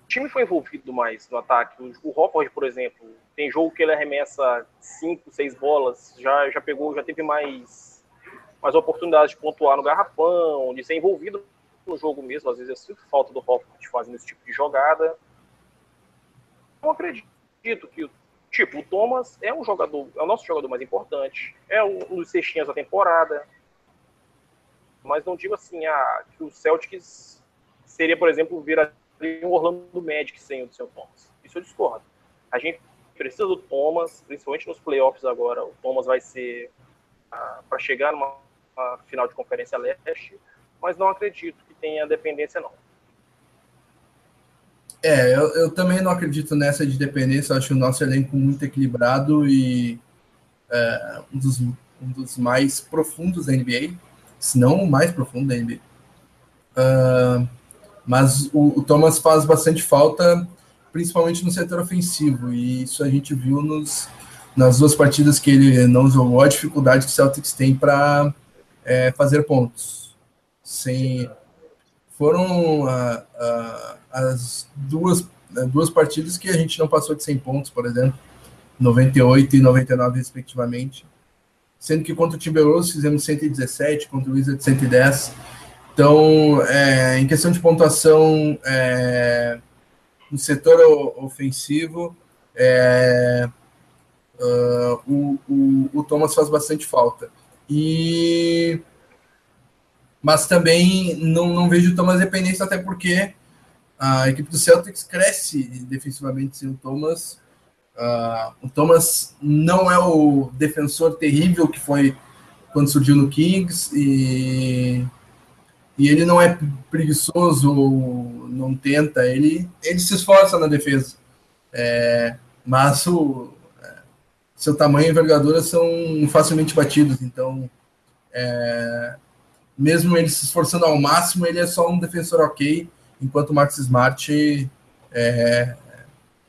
o time foi envolvido mais no ataque. O, Hofford, por exemplo, tem jogo que ele arremessa cinco, seis bolas, já, já pegou, já teve mais, mais oportunidades de pontuar no garrafão, de ser envolvido no jogo mesmo. Às vezes eu sinto falta do Hofford fazendo esse tipo de jogada não acredito que, tipo, o Thomas é um jogador, é o nosso jogador mais importante, é um dos cestinhas da temporada, mas não digo assim, ah, que o Celtics seria, por exemplo, virar um Orlando Magic sem o seu Thomas. Isso eu discordo. A gente precisa do Thomas, principalmente nos playoffs agora. O Thomas vai ser ah, para chegar numa final de conferência leste, mas não acredito que tenha dependência não. É, eu, eu, também não acredito nessa de dependência. Acho o nosso elenco muito equilibrado e é, um, dos, um dos mais profundos da NBA, se não o mais profundo da NBA. Uh, mas o, o, Thomas faz bastante falta, principalmente no setor ofensivo, e isso a gente viu nos, nas duas partidas que ele não jogou, a dificuldade que o Celtics tem para é, fazer pontos. Sem, foram uh, uh, as duas, duas partidas que a gente não passou de 100 pontos, por exemplo, 98 e 99, respectivamente. Sendo que contra o Timberwolves fizemos 117, contra o Wizards 110. Então, é, em questão de pontuação é, no setor ofensivo, é, uh, o, o, o Thomas faz bastante falta. E mas também não, não vejo Thomas dependência, até porque a equipe do Celtics cresce defensivamente sem o Thomas. Uh, o Thomas não é o defensor terrível que foi quando surgiu no Kings e, e ele não é preguiçoso, não tenta, ele, ele se esforça na defesa. É, mas o, seu tamanho e envergadura são facilmente batidos, então é, mesmo ele se esforçando ao máximo, ele é só um defensor ok enquanto o Max Smart é,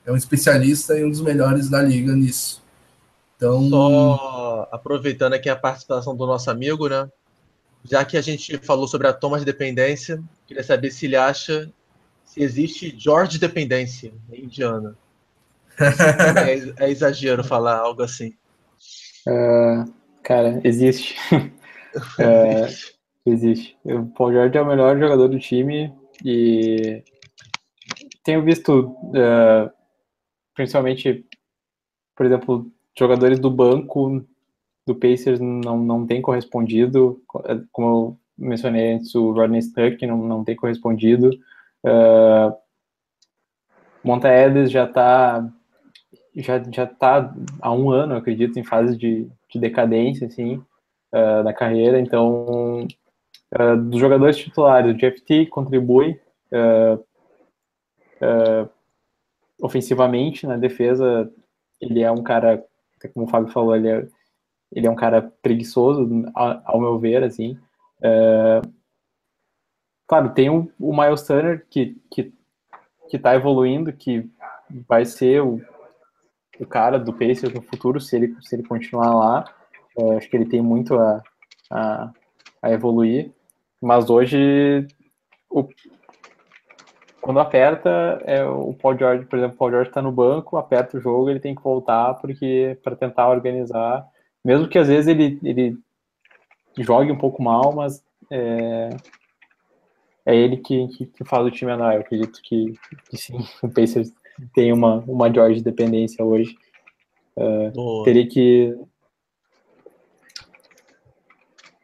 é um especialista e um dos melhores da liga nisso. Então, só aproveitando aqui a participação do nosso amigo, né? Já que a gente falou sobre a toma de dependência, queria saber se ele acha se existe George dependência em Indiana. É, é, exagero falar algo assim. Uh, cara, existe. uh, existe. O Paul George é o melhor jogador do time e tenho visto, uh, principalmente, por exemplo, jogadores do banco do Pacers não, não tem correspondido, como eu mencionei antes, o Rodney Stuck não, não tem correspondido. Uh, Monta Edis já está já, já tá há um ano, acredito, em fase de, de decadência, assim, uh, carreira, então uh, dos jogadores titulares, o Jeff T contribui uh, ofensivamente na defesa, ele é um cara, como o Fábio falou, ele é, ele é um cara preguiçoso, ao, ao meu ver, assim, claro, tem o, o Miles Turner que, que, que tá evoluindo, que vai ser o o cara do Pacers no futuro, se ele, se ele continuar lá. É, acho que ele tem muito a, a, a evoluir. Mas hoje, o, quando aperta, é, o Paul George, por exemplo, o Paul George está no banco, aperta o jogo, ele tem que voltar porque para tentar organizar. Mesmo que às vezes ele, ele jogue um pouco mal, mas é, é ele que, que, que, faz o time andar. Eu acredito que, que sim, o Pacers tem uma, uma George dependência hoje. Uh, teria que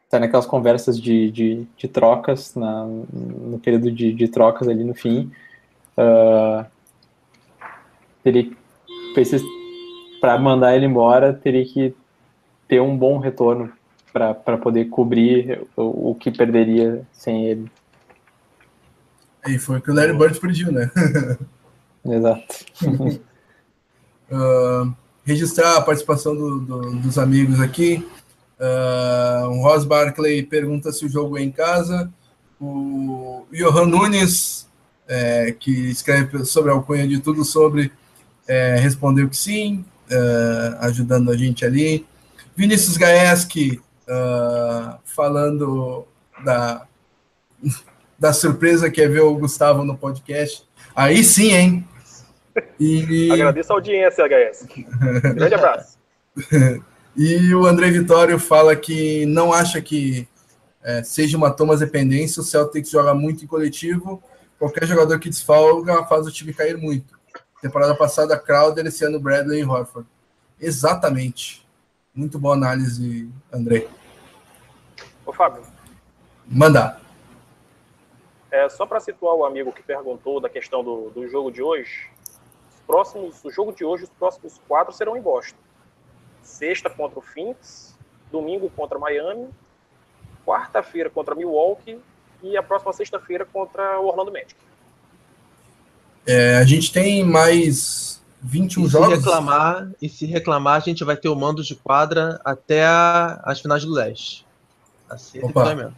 tá naquelas conversas de, de, de trocas, na, no período de, de, trocas ali no fim. Uh, teria para mandar ele embora, teria que ter um bom retorno para poder cobrir o, o, que perderia sem ele. E foi o que o Larry Bird pediu, né? Exato. uh, registrar a participação do, do, dos amigos aqui. Uh, o Ross Barclay pergunta se o jogo é em casa. O Johan Nunes, é, que escreve sobre a alcunha de tudo sobre, é, respondeu que sim, uh, ajudando a gente ali. Vinícius Gaeski uh, falando da, da surpresa que é ver o Gustavo no podcast. Aí sim, hein? E... Agradeço a audiência, HS. Grande abraço. e o André Vitório fala que não acha que é, seja uma Thomas dependência, o Celtics joga muito em coletivo, qualquer jogador que desfalga faz o time cair muito. Temporada passada, Crowder, esse ano Bradley e Horford. Exatamente. Muito boa análise, André. Ô, Fábio. Manda. É, só para situar o amigo que perguntou da questão do, do jogo de hoje, próximos, o jogo de hoje, os próximos quatro serão em Boston. Sexta contra o Phoenix, domingo contra Miami, quarta-feira contra Milwaukee e a próxima sexta-feira contra o Orlando Magic. É, a gente tem mais 21 e jogos. Se reclamar, e se reclamar, a gente vai ter o mando de quadra até a, as finais do leste. Assim, Opa.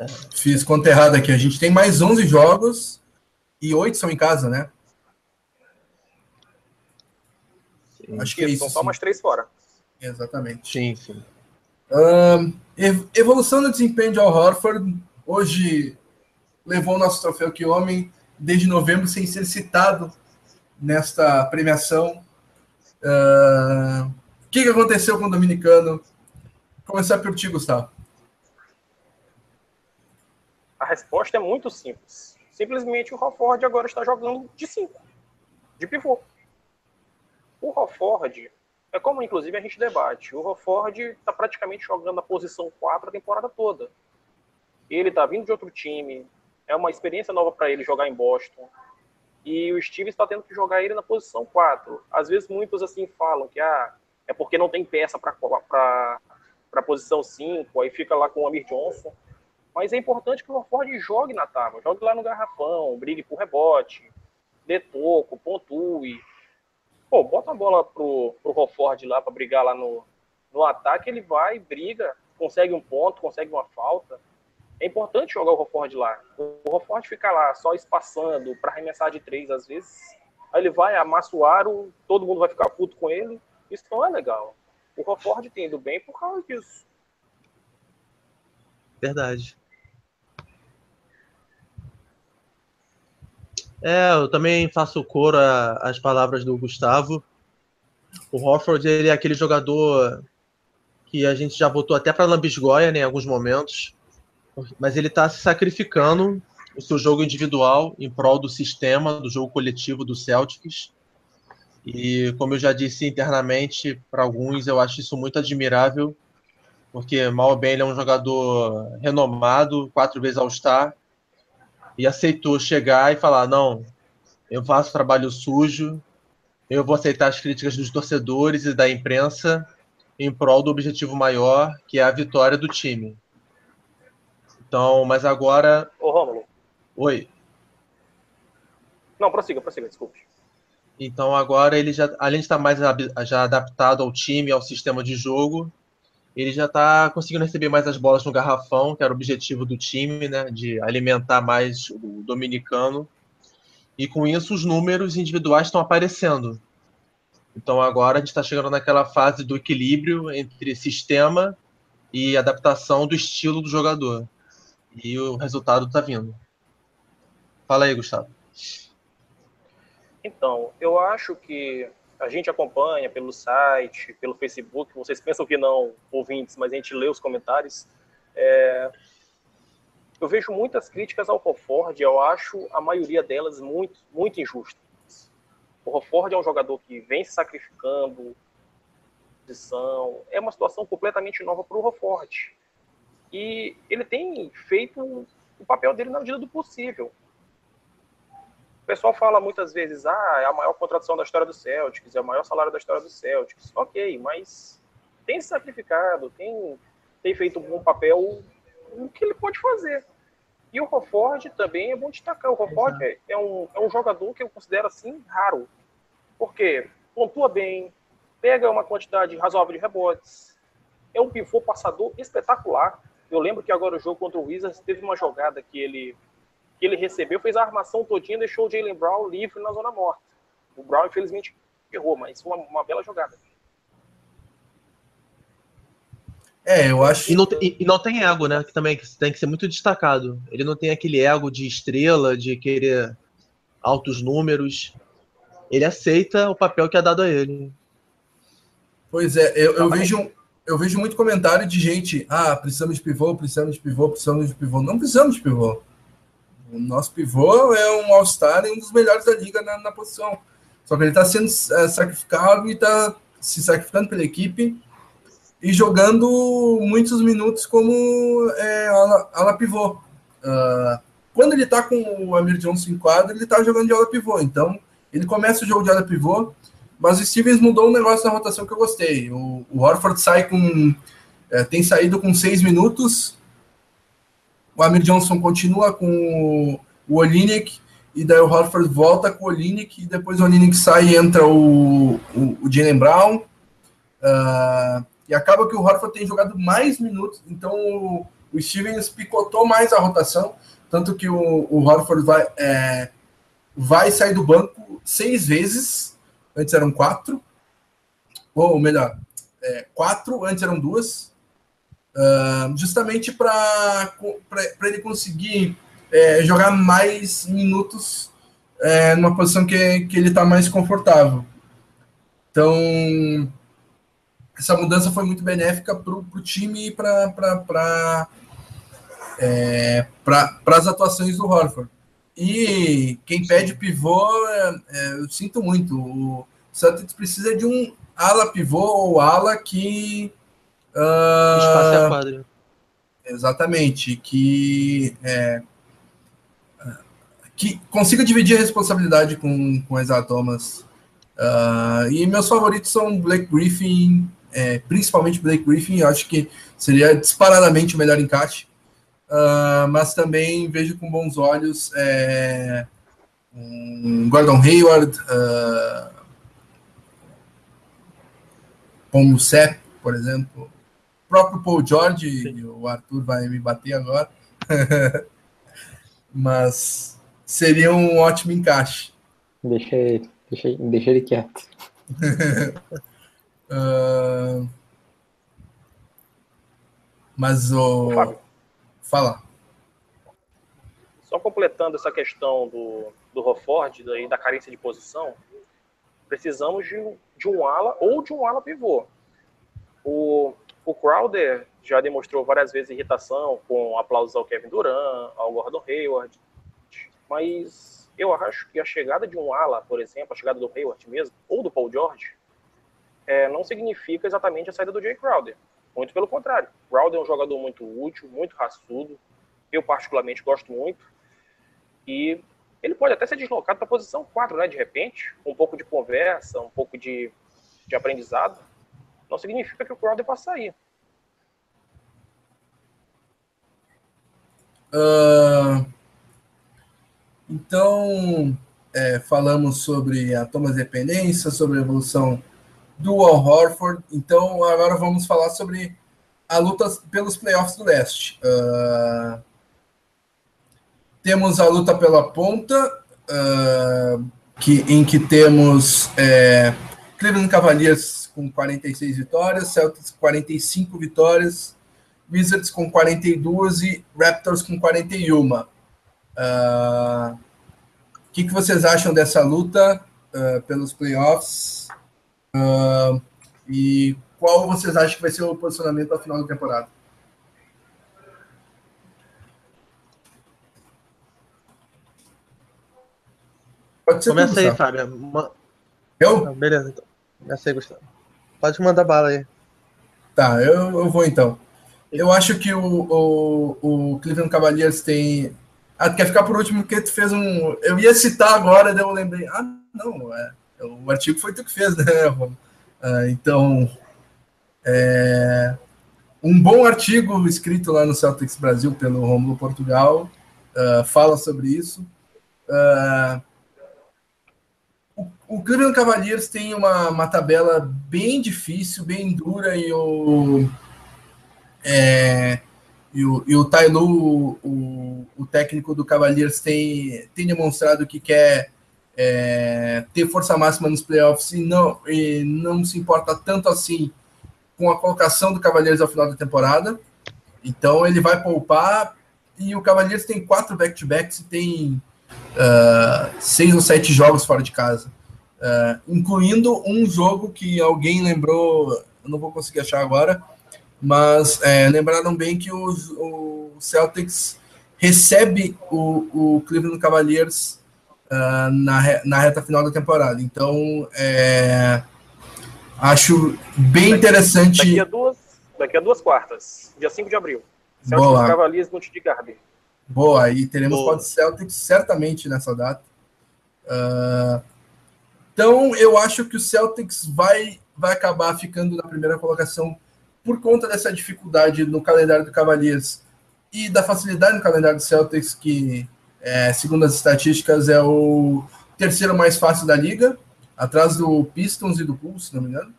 É. Fiz conta errada aqui. A gente tem mais 11 jogos e 8 são em casa, né? Acho que é isso. São só umas três fora. Exatamente. Sim, sim. Um, evolução no desempenho de Al Horford. Hoje levou o nosso troféu que homem desde novembro sem ser citado nesta premiação. Uh, o que, que aconteceu com o dominicano? Começar por ti, Gustavo. A resposta é muito simples. Simplesmente o Horford agora está jogando de 5, de pivô. O Hofford, é como inclusive a gente debate, o Hofford está praticamente jogando na posição 4 a temporada toda. Ele está vindo de outro time, é uma experiência nova para ele jogar em Boston. E o Steve está tendo que jogar ele na posição 4. Às vezes muitos assim falam que ah, é porque não tem peça para a posição 5, aí fica lá com o Amir Johnson. Mas é importante que o Hofford jogue na tábua, jogue lá no garrafão, brigue por rebote, dê toco, pontue. Pô, bota a bola pro, pro Rofford lá para brigar lá no, no ataque, ele vai, briga, consegue um ponto, consegue uma falta. É importante jogar o Rofford lá. O Rofford fica lá só espaçando para arremessar de três às vezes. Aí ele vai, amassa o aro, todo mundo vai ficar puto com ele. Isso não é legal. O Rofford tem ido bem por causa disso. Verdade. É, eu também faço cor às palavras do Gustavo. O Hofford ele é aquele jogador que a gente já votou até para lambisgoia né, em alguns momentos, mas ele está se sacrificando o seu jogo individual em prol do sistema, do jogo coletivo do Celtics. E como eu já disse internamente para alguns, eu acho isso muito admirável, porque mal ou bem ele é um jogador renomado, quatro vezes All-Star, e aceitou chegar e falar: não, eu faço trabalho sujo, eu vou aceitar as críticas dos torcedores e da imprensa em prol do objetivo maior, que é a vitória do time. Então, mas agora. Ô, Rômulo. Oi. Não, prossiga, prossiga, desculpe. Então agora ele já, além de estar mais já adaptado ao time, ao sistema de jogo, ele já está conseguindo receber mais as bolas no garrafão, que era o objetivo do time, né, de alimentar mais o dominicano. E com isso os números individuais estão aparecendo. Então agora a gente está chegando naquela fase do equilíbrio entre sistema e adaptação do estilo do jogador. E o resultado está vindo. Fala aí, Gustavo. Então, eu acho que a gente acompanha pelo site, pelo Facebook, vocês pensam que não, ouvintes, mas a gente lê os comentários. É... Eu vejo muitas críticas ao Ford, eu acho a maioria delas muito, muito injustas. O Hofford é um jogador que vem se sacrificando, posição, é uma situação completamente nova para o Hofford. E ele tem feito o papel dele na medida do possível. O pessoal fala muitas vezes, ah, é a maior contratação da história do Celtics, é o maior salário da história do Celtics. Ok, mas tem se sacrificado, tem, tem feito um bom papel no que ele pode fazer. E o Hofford também é bom destacar. O Hofford é, é, um, é um jogador que eu considero assim raro. Porque pontua bem, pega uma quantidade razoável de rebotes, é um pivô passador espetacular. Eu lembro que agora o jogo contra o Wizards teve uma jogada que ele, que ele recebeu, fez a armação todinha e deixou o Jalen Brown livre na zona morta. O Brown, infelizmente, errou, mas foi uma, uma bela jogada. É, eu acho. E não, tem, e não tem ego, né? Que também tem que ser muito destacado. Ele não tem aquele ego de estrela, de querer altos números. Ele aceita o papel que é dado a ele. Pois é, eu, eu vejo eu vejo muito comentário de gente, ah, precisamos de pivô, precisamos de pivô, precisamos de pivô. Não precisamos de pivô. O nosso pivô é um All-Star e um dos melhores da liga na, na posição. Só que ele está sendo é, sacrificado e está se sacrificando pela equipe e jogando muitos minutos como é, ala, ala pivô. Uh, quando ele está com o Amir Johnson em quadra, ele está jogando de ala pivô. Então, ele começa o jogo de ala pivô mas o Stevens mudou um negócio na rotação que eu gostei. O, o Horford sai com. É, tem saído com seis minutos. O Amir Johnson continua com o, o Olinik. E daí o Horford volta com o Olinik. E depois o Olinik sai e entra o, o, o Jalen Brown. Uh, e acaba que o Horford tem jogado mais minutos. Então o, o Stevens picotou mais a rotação. Tanto que o, o Horford vai, é, vai sair do banco seis vezes antes eram quatro, ou melhor, é, quatro, antes eram duas, uh, justamente para ele conseguir é, jogar mais minutos é, numa posição que, que ele está mais confortável. Então, essa mudança foi muito benéfica para o time e para é, as atuações do Horford. E quem pede pivô, é, é, eu sinto muito. O Celtics precisa de um ala pivô ou ala que. Uh, Espaço a quadra. Exatamente. Que. É, que consiga dividir a responsabilidade com, com Isaiah Thomas. Uh, e meus favoritos são Blake Griffin, é, principalmente Blake Griffin. Eu acho que seria disparadamente o melhor encaixe. Uh, mas também vejo com bons olhos é, um Gordon Hayward, uh, Sepp, por exemplo, próprio Paul George, Sim. o Arthur vai me bater agora, mas seria um ótimo encaixe. Deixa ele, deixa, deixa ele quieto. uh, mas o. Fala. Só completando essa questão do, do Hofford e da carência de posição, precisamos de, de um ala ou de um ala pivô. O, o Crowder já demonstrou várias vezes irritação com aplausos ao Kevin Durant, ao Gordon Hayward, mas eu acho que a chegada de um ala, por exemplo, a chegada do Hayward mesmo, ou do Paul George, é, não significa exatamente a saída do Jay Crowder. Muito pelo contrário. Crowder é um jogador muito útil, muito raçudo. Eu, particularmente, gosto muito. E ele pode até ser deslocado para a posição 4, né, de repente, um pouco de conversa, um pouco de, de aprendizado. Não significa que o Crowder vai sair. Uh, então, é, falamos sobre a toma de dependência, sobre a evolução do Al Horford. Então, agora vamos falar sobre a luta pelos playoffs do leste. Uh, temos a luta pela ponta, uh, que, em que temos é, Cleveland Cavaliers com 46 vitórias, Celtics 45 vitórias, Wizards com 42 e Raptors com 41. O uh, que, que vocês acham dessa luta uh, pelos playoffs? Uh, e qual vocês acham que vai ser o posicionamento ao final da temporada? Pode ser Começa aí, Fábio. Eu? Ah, beleza, então. Começa aí, Gustavo. Pode mandar bala aí. Tá, eu, eu vou então. Eu acho que o, o, o Cleveland Cavaliers tem. Ah, quer ficar por último porque tu fez um. Eu ia citar agora, daí eu lembrei. Ah, não, é. O artigo foi tu que fez, né, ah, Então. É, um bom artigo escrito lá no Celtics Brasil pelo Romulo Portugal uh, fala sobre isso. Uh, o Cleveland Cavaliers tem uma, uma tabela bem difícil, bem dura, e o é, e o, e o Tailu, o, o técnico do Cavaliers, tem, tem demonstrado que quer é, ter força máxima nos playoffs e não, e não se importa tanto assim com a colocação do Cavaliers ao final da temporada. Então ele vai poupar e o Cavaliers tem quatro back-to-backs e tem uh, seis ou sete jogos fora de casa, uh, incluindo um jogo que alguém lembrou, eu não vou conseguir achar agora, mas é, lembraram bem que o, o Celtics recebe o, o Cleveland Cavaliers uh, na, na reta final da temporada. Então, é, acho bem daqui, interessante. Daqui a, duas, daqui a duas quartas, dia 5 de abril. Celtics Boa. Cavaliers no de Garden. Boa, aí teremos Boa. Celtics certamente nessa data. Uh, então, eu acho que o Celtics vai, vai acabar ficando na primeira colocação por conta dessa dificuldade no calendário do Cavaliers e da facilidade no calendário do Celtics, que, é, segundo as estatísticas, é o terceiro mais fácil da liga, atrás do Pistons e do Bulls, se não me engano.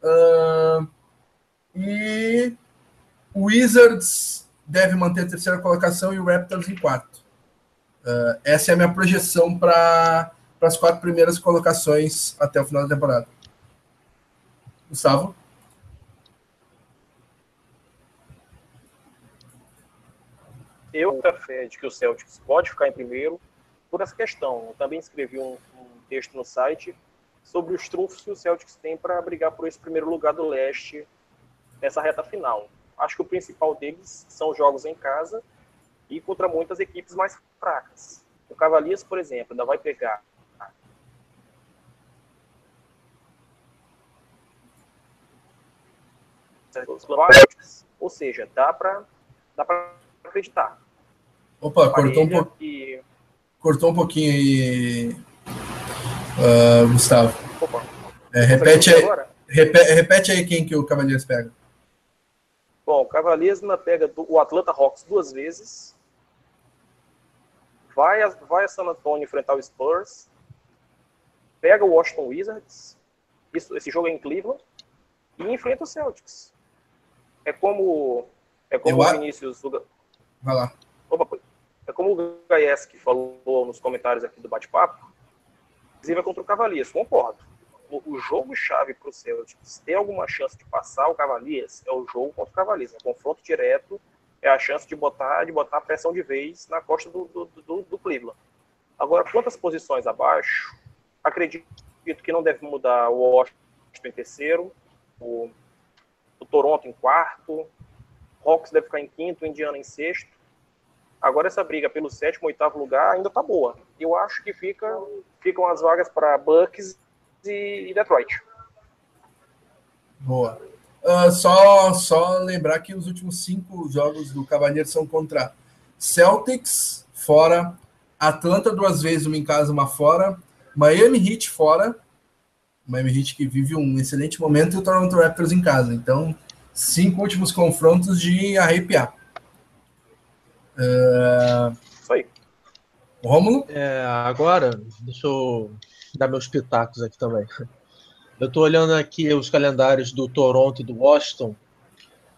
Uh, e o Wizards deve manter a terceira colocação e o Raptors em quarto. Uh, essa é a minha projeção para as quatro primeiras colocações até o final da temporada. Gustavo? eu tenho fé de que o Celtics pode ficar em primeiro por essa questão. Eu também escrevi um, um texto no site sobre os trunfos que o Celtics tem para brigar por esse primeiro lugar do leste nessa reta final. Acho que o principal deles são jogos em casa e contra muitas equipes mais fracas. O Cavaliers, por exemplo, ainda vai pegar ou seja, dá para dá para acreditar. Opa, cortou um, po... e... cortou um pouquinho aí, uh, Gustavo. Opa. É, repete, aí, repete, repete, aí quem que o Cavaliers pega. Bom, o Cavaliers pega o Atlanta Hawks duas vezes. Vai a, vai a San Antonio enfrentar o Spurs. Pega o Washington Wizards. Isso, esse jogo é em Cleveland. E enfrenta o Celtics. É como, é como o Vinícius. Vai lá. Opa, é como o Gaieski falou nos comentários aqui do bate-papo, inclusive é contra o Cavaliers, concordo. O, jogo-chave para o Celtics ter alguma chance de passar o Cavaliers é o jogo contra o Cavaliers. É confronto direto, é a chance de botar, de botar a pressão de vez na costa do, do, do, do Cleveland. Agora, quantas posições abaixo, acredito que não deve mudar o Washington em terceiro, o, o Toronto em quarto, Hawks deve ficar em quinto, Indiana em sexto. Agora essa briga pelo sétimo, oitavo lugar ainda tá boa. eu acho que fica, ficam as vagas para Bucks e, e Detroit. Boa. Uh, só, só lembrar que os últimos cinco jogos do Cavaliers são contra Celtics, fora, Atlanta duas vezes, uma em casa, uma fora, Miami Heat fora, Miami Heat que vive um excelente momento, e o Toronto Raptors em casa. Então, cinco últimos confrontos de arrepiar. Uh... Isso aí. Rômulo? É, agora, deixa eu dar meus pitacos aqui também. Eu estou olhando aqui os calendários do Toronto e do Washington,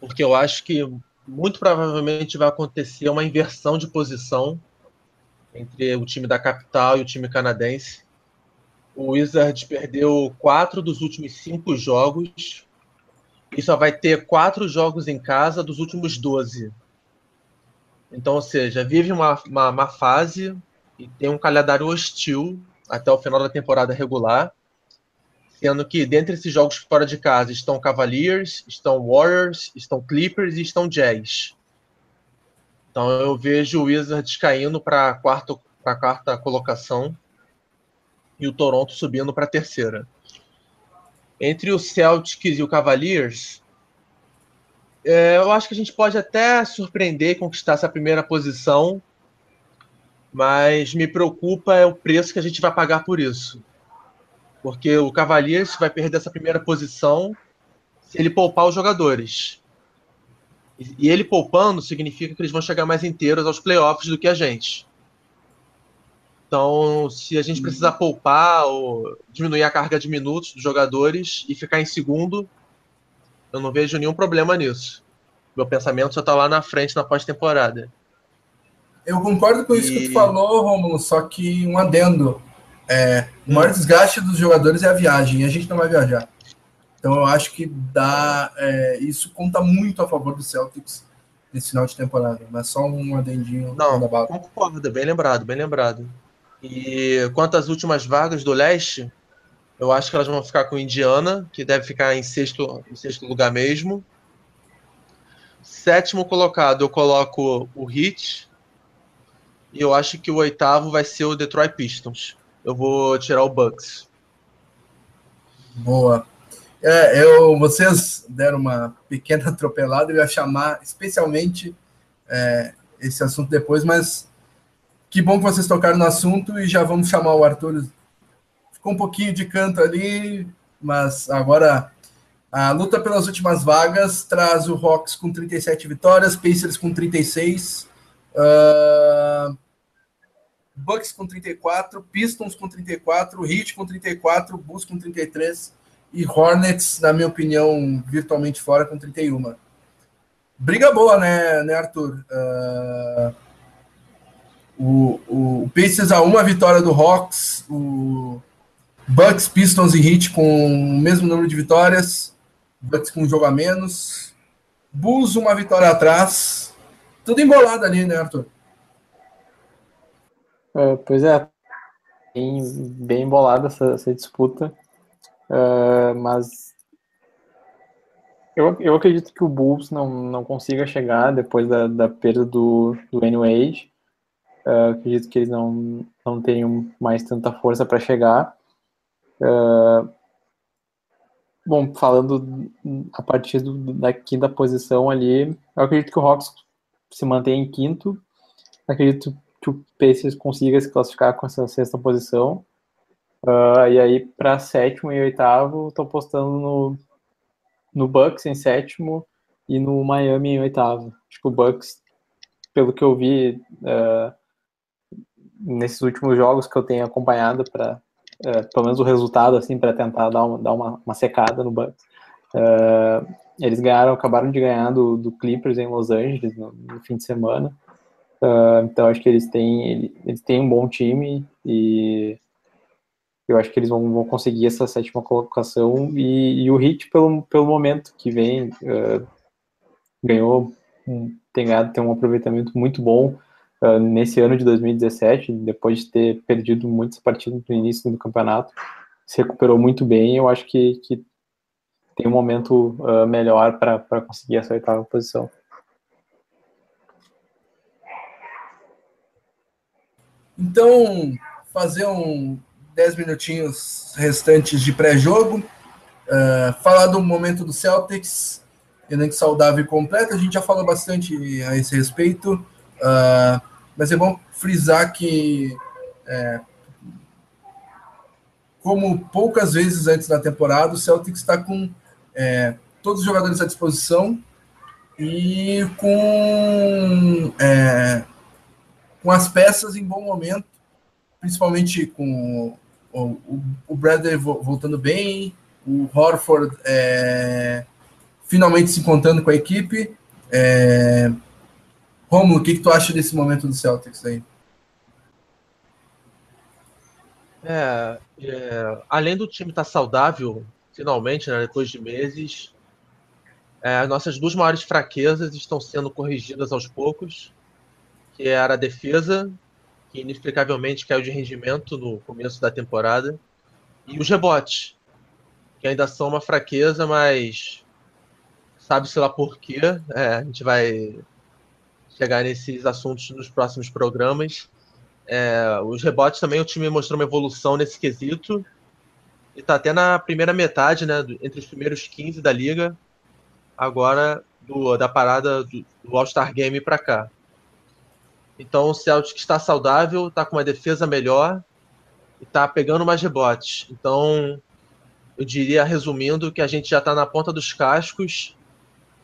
porque eu acho que muito provavelmente vai acontecer uma inversão de posição entre o time da capital e o time canadense. O Wizards perdeu quatro dos últimos cinco jogos e só vai ter quatro jogos em casa dos últimos doze. Então, ou seja, vive uma, uma, uma fase e tem um calendário hostil até o final da temporada regular, sendo que dentre esses jogos fora de casa estão Cavaliers, estão Warriors, estão Clippers e estão Jazz. Então eu vejo o Wizards caindo para a quarta, quarta colocação e o Toronto subindo para a terceira. Entre o Celtics e o Cavaliers, é, eu acho que a gente pode até surpreender e conquistar essa primeira posição, mas me preocupa é o preço que a gente vai pagar por isso. Porque o Cavaliers vai perder essa primeira posição se ele poupar os jogadores. E ele poupando significa que eles vão chegar mais inteiros aos playoffs do que a gente. Então, se a gente precisar poupar ou diminuir a carga de minutos dos jogadores e ficar em segundo, eu não vejo nenhum problema nisso. Meu pensamento já está lá na frente na pós-temporada. Eu concordo com isso que tu falou, Romulo, só que um adendo. É, o maior desgaste dos jogadores é a viagem, e a gente não vai viajar. Então eu acho que dá. É, isso conta muito a favor do Celtics nesse final de temporada. Mas só um adendinho. Não, concordo, bem lembrado, bem lembrado. E quanto às últimas vagas do leste, eu acho que elas vão ficar com Indiana, que deve ficar em sexto, em sexto lugar mesmo. Sétimo colocado, eu coloco o Heat, e eu acho que o oitavo vai ser o Detroit Pistons. Eu vou tirar o Bucks. Boa. É, eu, vocês deram uma pequena atropelada, eu ia chamar especialmente é, esse assunto depois, mas que bom que vocês tocaram no assunto e já vamos chamar o Arthur. Ficou um pouquinho de canto ali, mas agora a luta pelas últimas vagas traz o Hawks com 37 vitórias, Pacers com 36, Uh, Bucks com 34, Pistons com 34, Heat com 34, Bulls com 33 e Hornets, na minha opinião, virtualmente fora com 31. Briga boa, né, né Arthur? Uh, o, o, o a uma vitória do Hawks, o Bucks, Pistons e Heat com o mesmo número de vitórias, Bucks com um jogo a menos, Bulls uma vitória atrás, tudo embolado ali, né, Arthur? É, pois é, bem, bem embolada essa, essa disputa, uh, mas eu, eu acredito que o Bulls não, não consiga chegar depois da, da perda do, do N-Wade. Uh, acredito que eles não, não tenham mais tanta força para chegar. Uh, bom, falando a partir do, da quinta posição ali, eu acredito que o Hawks se mantém em quinto. Acredito que o Pacers consiga se classificar com essa sexta posição. Uh, e aí, para sétimo e oitavo, estou apostando no, no Bucks em sétimo e no Miami em oitavo. Acho que o Bucks, pelo que eu vi uh, nesses últimos jogos que eu tenho acompanhado, para uh, pelo menos o resultado, assim, para tentar dar, uma, dar uma, uma secada no Bucks. Uh, eles ganharam, acabaram de ganhar do, do Clippers em Los Angeles no, no fim de semana. Uh, então acho que eles têm, eles têm um bom time e eu acho que eles vão, vão conseguir essa sétima colocação e, e, o Heat pelo, pelo momento que vem ganhou tem ganhado tem um aproveitamento muito bom uh, nesse ano de 2017 depois de ter perdido muitas partidas no início do campeonato se recuperou muito bem eu acho que, que tem um momento uh, melhor para conseguir essa oitava posição. Então, fazer um 10 minutinhos restantes de pré-jogo, uh, falar do momento do Celtics, elenco saudável e completo. A gente já falou bastante a esse respeito, uh, mas é bom frisar que, é, como poucas vezes antes da temporada, o Celtics está com é, todos os jogadores à disposição e com, é, com as peças em bom momento, principalmente com o, o, Bradley voltando bem, o Horford é, finalmente se encontrando com a equipe. É, Romulo, o que, que tu acha desse momento do Celtics aí? É, é, além do time estar tá saudável, finalmente, né, depois de meses, é, nossas duas maiores fraquezas estão sendo corrigidas aos poucos, que era a defesa, que inexplicavelmente caiu de rendimento no começo da temporada, e os rebotes, que ainda são uma fraqueza, mas sabe-se lá por quê. É, a gente vai chegar nesses assuntos nos próximos programas. É, os rebotes também, o time mostrou uma evolução nesse quesito. E está até na primeira metade, né? Entre os primeiros 15 da liga agora do, da parada do, do All-Star Game para cá. Então o Celtic está saudável, está com uma defesa melhor e está pegando mais rebotes. Então eu diria, resumindo, que a gente já está na ponta dos cascos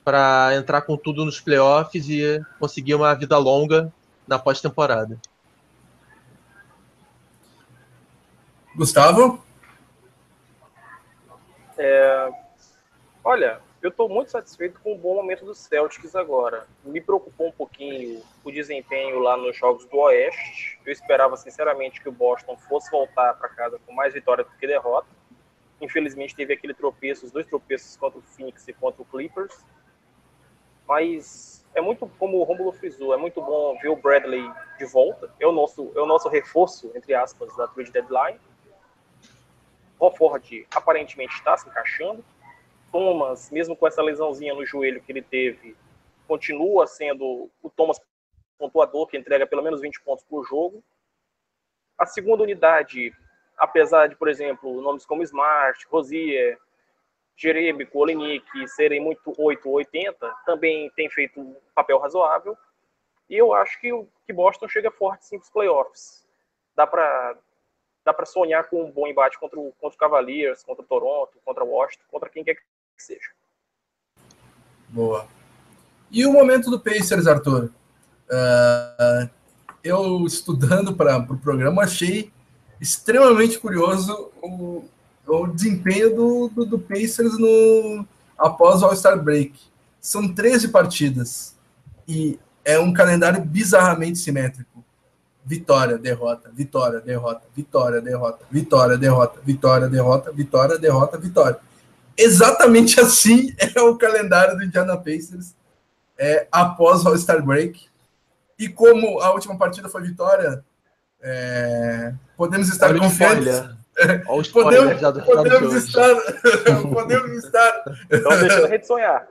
para entrar com tudo nos playoffs e conseguir uma vida longa na pós-temporada. Gustavo? É, olha, eu estou muito satisfeito com o bom momento do Celtics agora. Me preocupou um pouquinho o desempenho lá nos jogos do Oeste. Eu esperava, sinceramente, que o Boston fosse voltar para casa com mais vitória do que derrota. Infelizmente, teve aquele tropeço, os dois tropeços contra o Phoenix e contra o Clippers. Mas é muito, como o Romulo frisou, é muito bom ver o Bradley de volta. É o nosso, é o nosso reforço, entre aspas, da trade deadline. O Ford aparentemente está se encaixando Thomas, mesmo com essa lesãozinha no joelho que ele teve, continua sendo o Thomas pontuador, que entrega pelo menos 20 pontos por jogo. A segunda unidade, apesar de, por exemplo, nomes como Smart, Rosier, Jeremico, Olenik serem muito 8 ou 80, também tem feito um papel razoável. E eu acho que, que Boston chega forte sim para os playoffs. Dá para dá para sonhar com um bom embate contra o, contra o Cavaliers, contra o Toronto, contra o Washington, contra quem quer que que seja. Boa. E o momento do Pacers, Arthur? Uh, eu, estudando para o pro programa, achei extremamente curioso o, o desempenho do, do, do, Pacers no, após o All-Star Break. São 13 partidas e é um calendário bizarramente simétrico. Vitória, derrota, vitória, derrota, vitória, derrota, vitória, derrota, vitória, derrota, vitória, derrota, vitória exatamente assim é o calendário do Indiana Pacers é, após o All-Star Break. E como a última partida foi vitória, é, podemos estar Olha confiantes. É, podemos, podemos estar. podemos estar. Não deixando a gente sonhar.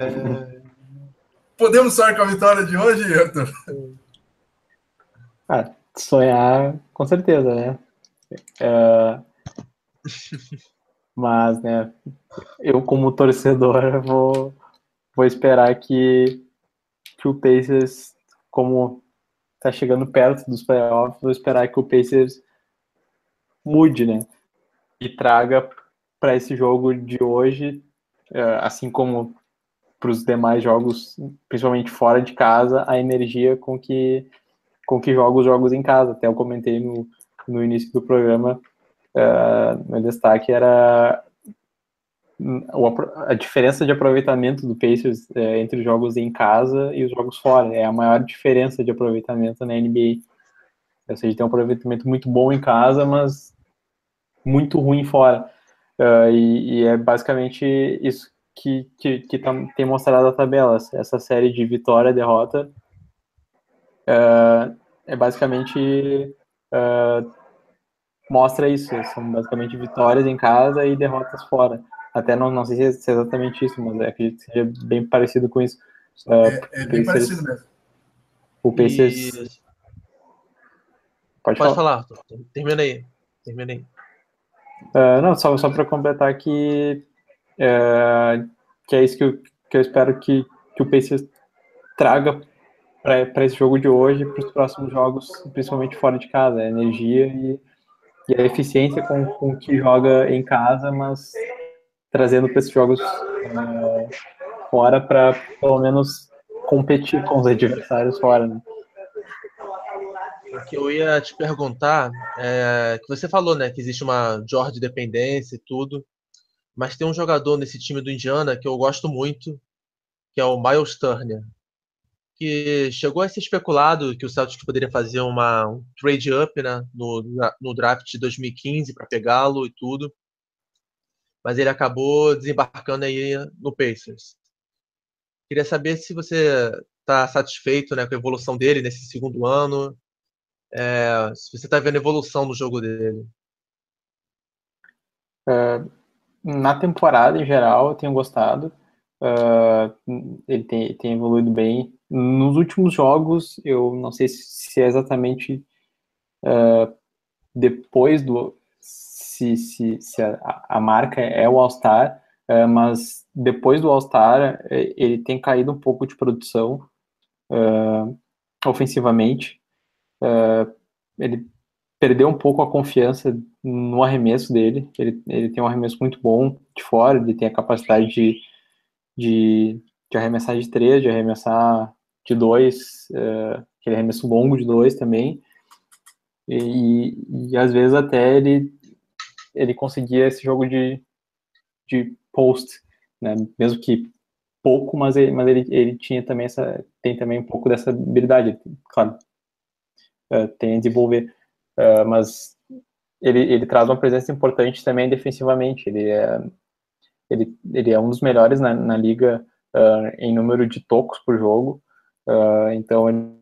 É, podemos sonhar com a vitória de hoje, Arthur? Ah, sonhar, com certeza, né? É... Mas, né, eu como torcedor vou, vou esperar que, que o Pacers, como tá chegando perto dos playoffs, vou esperar que o Pacers mude, né? E traga para esse jogo de hoje, é, assim como para os demais jogos, principalmente fora de casa, a energia com que com que joga os jogos em casa. Até eu comentei no, no início do programa uh, meu destaque era a diferença de aproveitamento do Pacers é, entre os jogos em casa e os jogos fora. É a maior diferença de aproveitamento na NBA. Ou seja, tem um aproveitamento muito bom em casa, mas muito ruim fora. Uh, e, e, é basicamente isso que, que, que tá, tem mostrado a tabela. Essa série de vitória derrota uh, é basicamente uh, mostra isso. São basicamente vitórias em casa e derrotas fora. Até não, não sei se é exatamente isso, mas acredito que seja bem parecido com isso. Uh, é, é bem Pacers, parecido mesmo. O Pacers. Pode, Pode falar. falar. Termina aí. Termina aí. Uh, não, só, só para completar que, uh, que é isso que eu, que eu espero que, que o Pacers traga para esse jogo de hoje, para os próximos jogos, principalmente fora de casa, a energia e, e a eficiência com, com que joga em casa, mas trazendo para esses jogos uh, fora para pelo menos competir com os adversários fora. Né? O que eu ia te perguntar é que você falou, né, que existe uma George dependência e tudo, mas tem um jogador nesse time do Indiana que eu gosto muito, que é o Miles Turner que chegou a ser especulado que o Celtics poderia fazer uma, um trade up né, no, no draft de 2015 para pegá-lo e tudo, mas ele acabou desembarcando aí no Pacers. Queria saber se você está satisfeito né, com a evolução dele nesse segundo ano, é, se você está vendo evolução no jogo dele. Uh, na temporada em geral, eu tenho gostado. Uh, ele tem, tem evoluído bem nos últimos jogos, eu não sei se é exatamente uh, depois do. Se, se, se a, a, marca é o All-Star, mas depois do All-Star, ele tem caído um pouco de produção ofensivamente. ele perdeu um pouco a confiança no arremesso dele. Ele, ele tem um arremesso muito bom de fora, ele tem a capacidade de, de, de arremessar de três, de arremessar de dois, uh, aquele arremesso longo de dois também, e, e, às vezes até ele, ele conseguia esse jogo de, de post, né, mesmo que pouco, mas ele, mas ele, ele tinha também essa, tem também um pouco dessa habilidade, claro, uh, tem a desenvolver, uh, mas ele, ele traz uma presença importante também defensivamente, ele é, ele, ele é um dos melhores na, na liga uh, em número de tocos por jogo, então,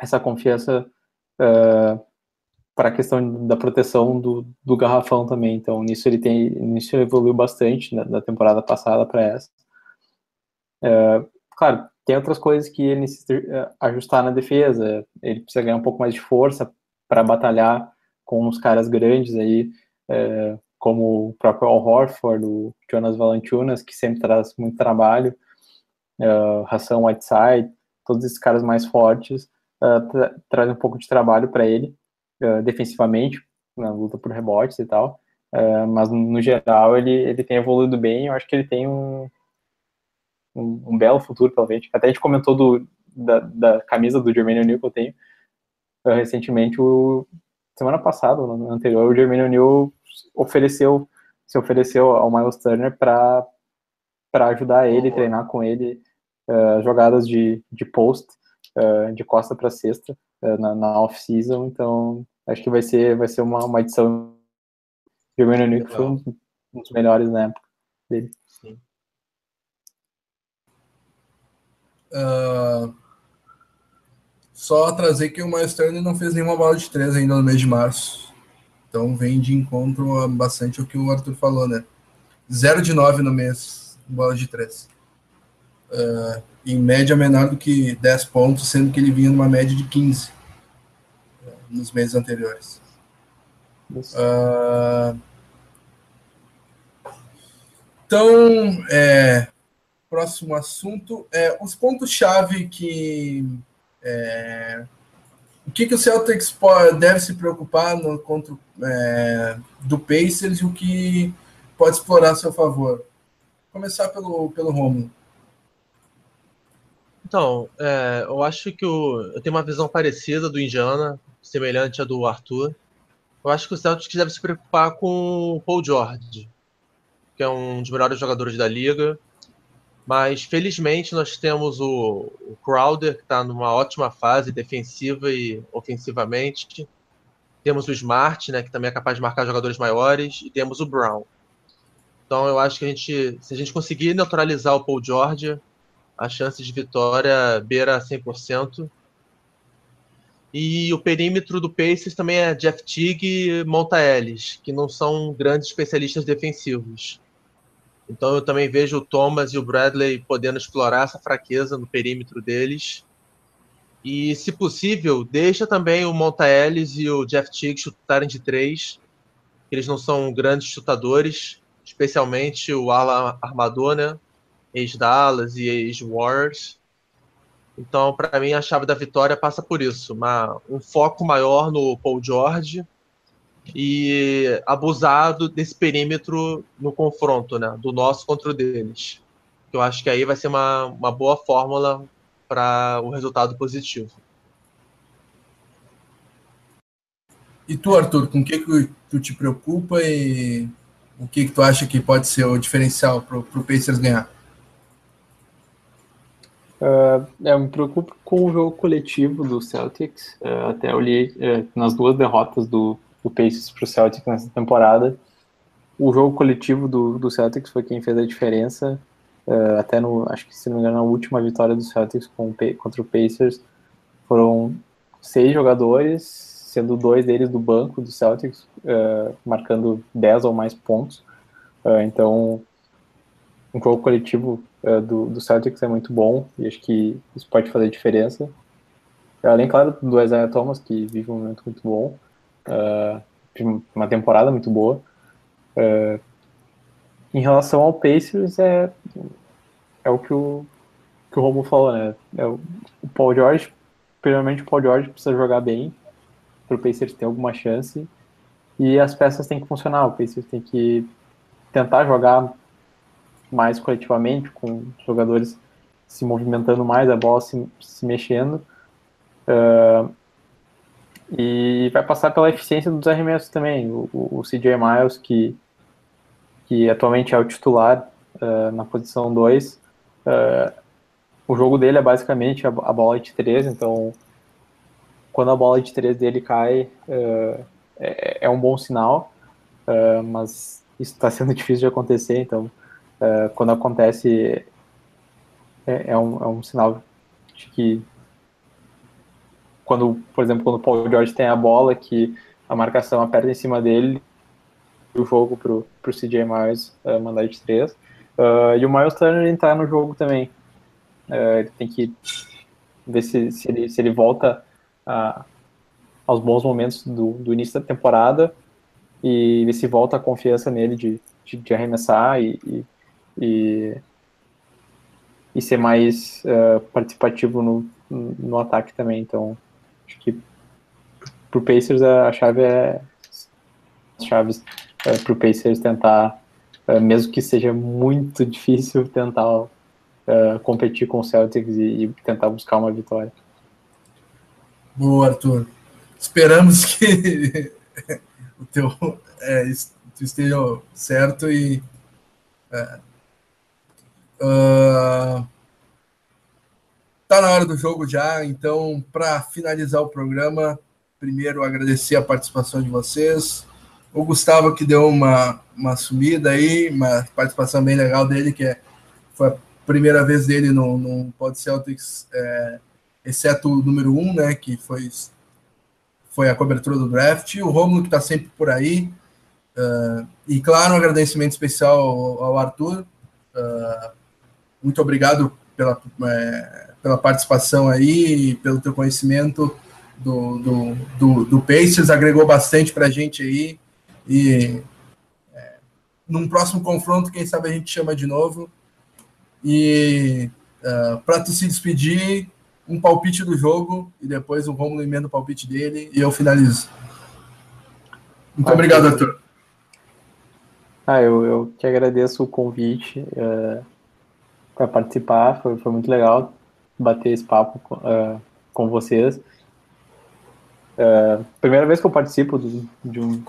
essa confiança para a questão da proteção do, do, garrafão também. Então, nisso ele tem, nisso ele evoluiu bastante na, da temporada passada para essa. Claro, tem outras coisas que ele necessita ajustar na defesa. Ele precisa ganhar um pouco mais de força para batalhar com os caras grandes aí, como o próprio Al Horford, o Jonas Valanciunas, que sempre traz muito trabalho uh, Ração Whiteside, todos esses caras mais fortes, uh, tra trazem um pouco de trabalho para ele, uh, defensivamente, na luta por rebotes e tal, mas no geral ele, ele tem evoluído bem, eu acho que ele tem um, um, um belo futuro pela frente. Até a gente comentou do, da, da camisa do Jermaine O'Neal que eu tenho recentemente, o, semana passada, no anterior, o Jermaine O'Neal ofereceu, se ofereceu ao Miles Turner para ajudar ele, oh. treinar com ele uh, jogadas de, de post, uh, de costa para cesta, uh, na, na off-season. Então, acho que vai ser, vai ser uma, uma edição de Unique que foi um dos melhores na época dele. Uh, só trazer que o Miles Turner não fez nenhuma bola de três ainda no mês de março. Então vem de encontro bastante o que o Arthur falou, né? 0 de 9 no mês, bola de três uh, em média menor do que 10 pontos, sendo que ele vinha numa média de 15 uh, nos meses anteriores. Uh, então, é, próximo assunto é os pontos-chave que. É, o que, que o Celtics deve se preocupar no contra é, do Pacers e o que pode explorar a seu favor? Vou começar pelo, pelo Romulo. Então, é, eu acho que o, eu tenho uma visão parecida do Indiana, semelhante à do Arthur. Eu acho que o Celtics deve se preocupar com o Paul George, que é um dos melhores jogadores da liga. Mas felizmente nós temos o, o Crowder, que está numa ótima fase defensiva e ofensivamente. Temos o Smart, né, que também é capaz de marcar jogadores maiores, e temos o Brown. Então eu acho que a gente, se a gente conseguir neutralizar o Paul George, a chance de vitória beira 100%. E o perímetro do Pacers também é Jeff Teague e Monta Ellis, que não são grandes especialistas defensivos. Então eu também vejo o Thomas e o Bradley podendo explorar essa fraqueza no perímetro deles. E, se possível, deixa também o Monta Ellis e o Jeff Teague chutarem de três. Eles não são grandes chutadores, especialmente o ala armador, né? Ex-Dallas e ex-Wars. Então, para mim, a chave da vitória passa por isso. Uma, um foco maior no Paul George e abusado desse perímetro no confronto, né? Do nosso contra o deles. Eu acho que aí vai ser uma, uma boa fórmula para o um resultado positivo. E tu, Arthur, com o que, que tu te preocupa e o que, que tu acha que pode ser o diferencial para o Pacers ganhar? Uh, eu me preocupo com o jogo coletivo do Celtics. Uh, até olhei uh, nas duas derrotas do, do Pacers para o Celtics nessa temporada. O jogo coletivo do, do Celtics foi quem fez a diferença. Uh, até no, acho que se não me engano, na última vitória do Celtics com, contra o Pacers, foram seis jogadores, sendo dois deles do banco do Celtics, uh, marcando 10 ou mais pontos. Uh, então, um jogo coletivo do, do Celtics é muito bom e acho que isso pode fazer diferença. Além, claro, do Isaiah Thomas, que vive um momento muito bom uh, uma temporada muito boa. Uh, em relação ao Pacers, é, é o que o, que o Romo falou, né? É o, o Paul George, primeiramente o Paul George precisa jogar bem para o Pacers ter alguma chance e as peças têm que funcionar. O Pacers tem que tentar jogar mais coletivamente, com jogadores se movimentando mais, a bola se, se mexendo. Uh, e vai passar pela eficiência dos arremessos também. O, o CJ Miles, que, que atualmente é o titular uh, na posição 2, uh, eh, o jogo dele é basicamente a, a, bola de 3, então quando a bola de 3 dele cai, uh, é, é, um bom sinal, mas isso está sendo difícil de acontecer, então quando acontece é, é, um, é um sinal de que quando, por exemplo, quando o Paul George tem a bola, que a marcação aperta em cima dele, o jogo pro, pro CJ Miles uh, mandar de três. Uh, e o Miles Turner entrar no jogo também. Uh, ele tem que ver se, se, ele, se ele volta a, aos bons momentos do, do início da temporada e ver se volta a confiança nele de, de, de arremessar e, e, e, e ser mais participativo no, no ataque também. Então, Acho que pro Pacers a chave é as chaves é, pro Pacers tentar, é, mesmo que seja muito difícil, tentar é, competir com o Celtics e, e, tentar buscar uma vitória. Boa, Arthur. Esperamos que o teu é, esteja certo e é, uh, Está na hora do jogo já, então, para finalizar o programa, primeiro agradecer a participação de vocês. O Gustavo, que deu uma, uma sumida aí, uma participação bem legal dele, que é, foi a primeira vez dele no, no Pod Celtics, é, exceto o número um, né, que foi, foi a cobertura do draft. O Romulo, que está sempre por aí. Uh, e, claro, um agradecimento especial ao, ao Arthur. Uh, muito obrigado pela. É, pela participação aí, pelo teu conhecimento do, do, do, do Pacers, agregou bastante para a gente aí. E é, num próximo confronto, quem sabe a gente chama de novo. E uh, é, para tu se despedir, um palpite do jogo e depois o Romulo emenda o palpite dele e eu finalizo. Muito ah, obrigado, Arthur. Ah, eu, eu que agradeço o convite uh, é, para participar, foi, foi muito legal bater esse papo uh, com vocês. Uh, primeira vez que eu participo do, de, um,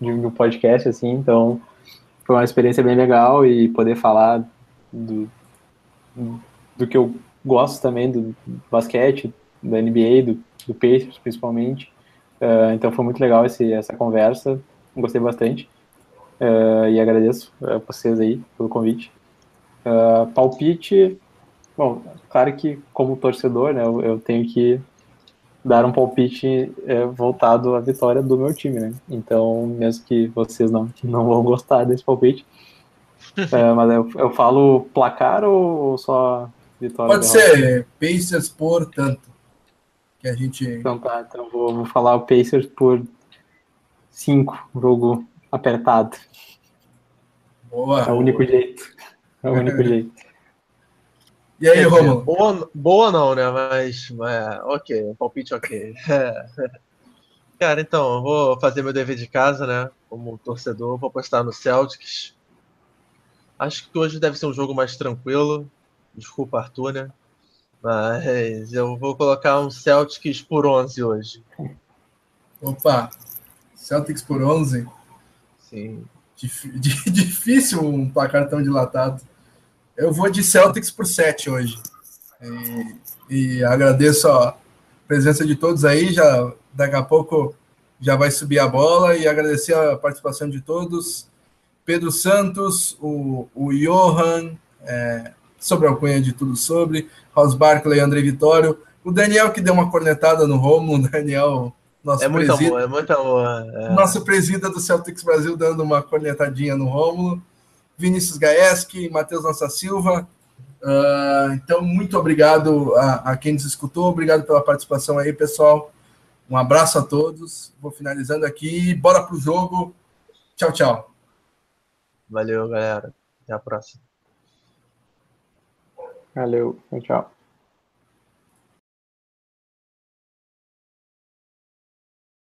de um podcast, assim, então foi uma experiência bem legal e poder falar do, do que eu gosto também do basquete, da NBA, do, do Pacers principalmente. Uh, então foi muito legal esse, essa conversa, gostei bastante. Uh, e agradeço a vocês aí pelo convite. Uh, palpite, Bom, claro que como torcedor, né, eu, eu tenho que dar um palpite é, voltado à vitória do meu time, né? Então, mesmo que vocês não, não vão gostar desse palpite, é, mas eu, eu falo placar ou, só vitória? Pode ser Pacers por tanto. que a gente. Então tá, então vou, vou falar o Pacers por 5, jogo apertado. Boa. É o único jeito. É o único jeito. E aí, Romulo? Boa, boa não, né? Mas, é, ok, um palpite ok. Cara, então, eu vou fazer meu dever de casa, né? Como torcedor, vou apostar no Celtics. Acho que hoje deve ser um jogo mais tranquilo. Desculpa, Arthur, né? Mas eu vou colocar um Celtics por 11 hoje. Opa, Celtics por 11? Sim. Dif difícil um placar tão dilatado. Eu vou de Celtics por 7 hoje. E, e agradeço a presença de todos aí. Já daqui a pouco já vai subir a bola e agradecer a participação de todos. Pedro Santos, o, o Johan, é, sobre a alcunha de tudo sobre, Ross Barkley, André Vitório, o Daniel que deu uma cornetada no Romo, o Daniel, nosso É muito presida, amor, é muito amor. é. nosso presida do Celtics Brasil dando uma cornetadinha no Rômulo, Vinícius Gaeski, Matheus Nossa Silva. Ah, então, muito obrigado a, a quem nos escutou, obrigado pela participação aí, pessoal. Um abraço a todos. Vou finalizando aqui. Bora pro jogo. Tchau, tchau. Valeu, galera. Até a próxima. Valeu, tchau, tchau.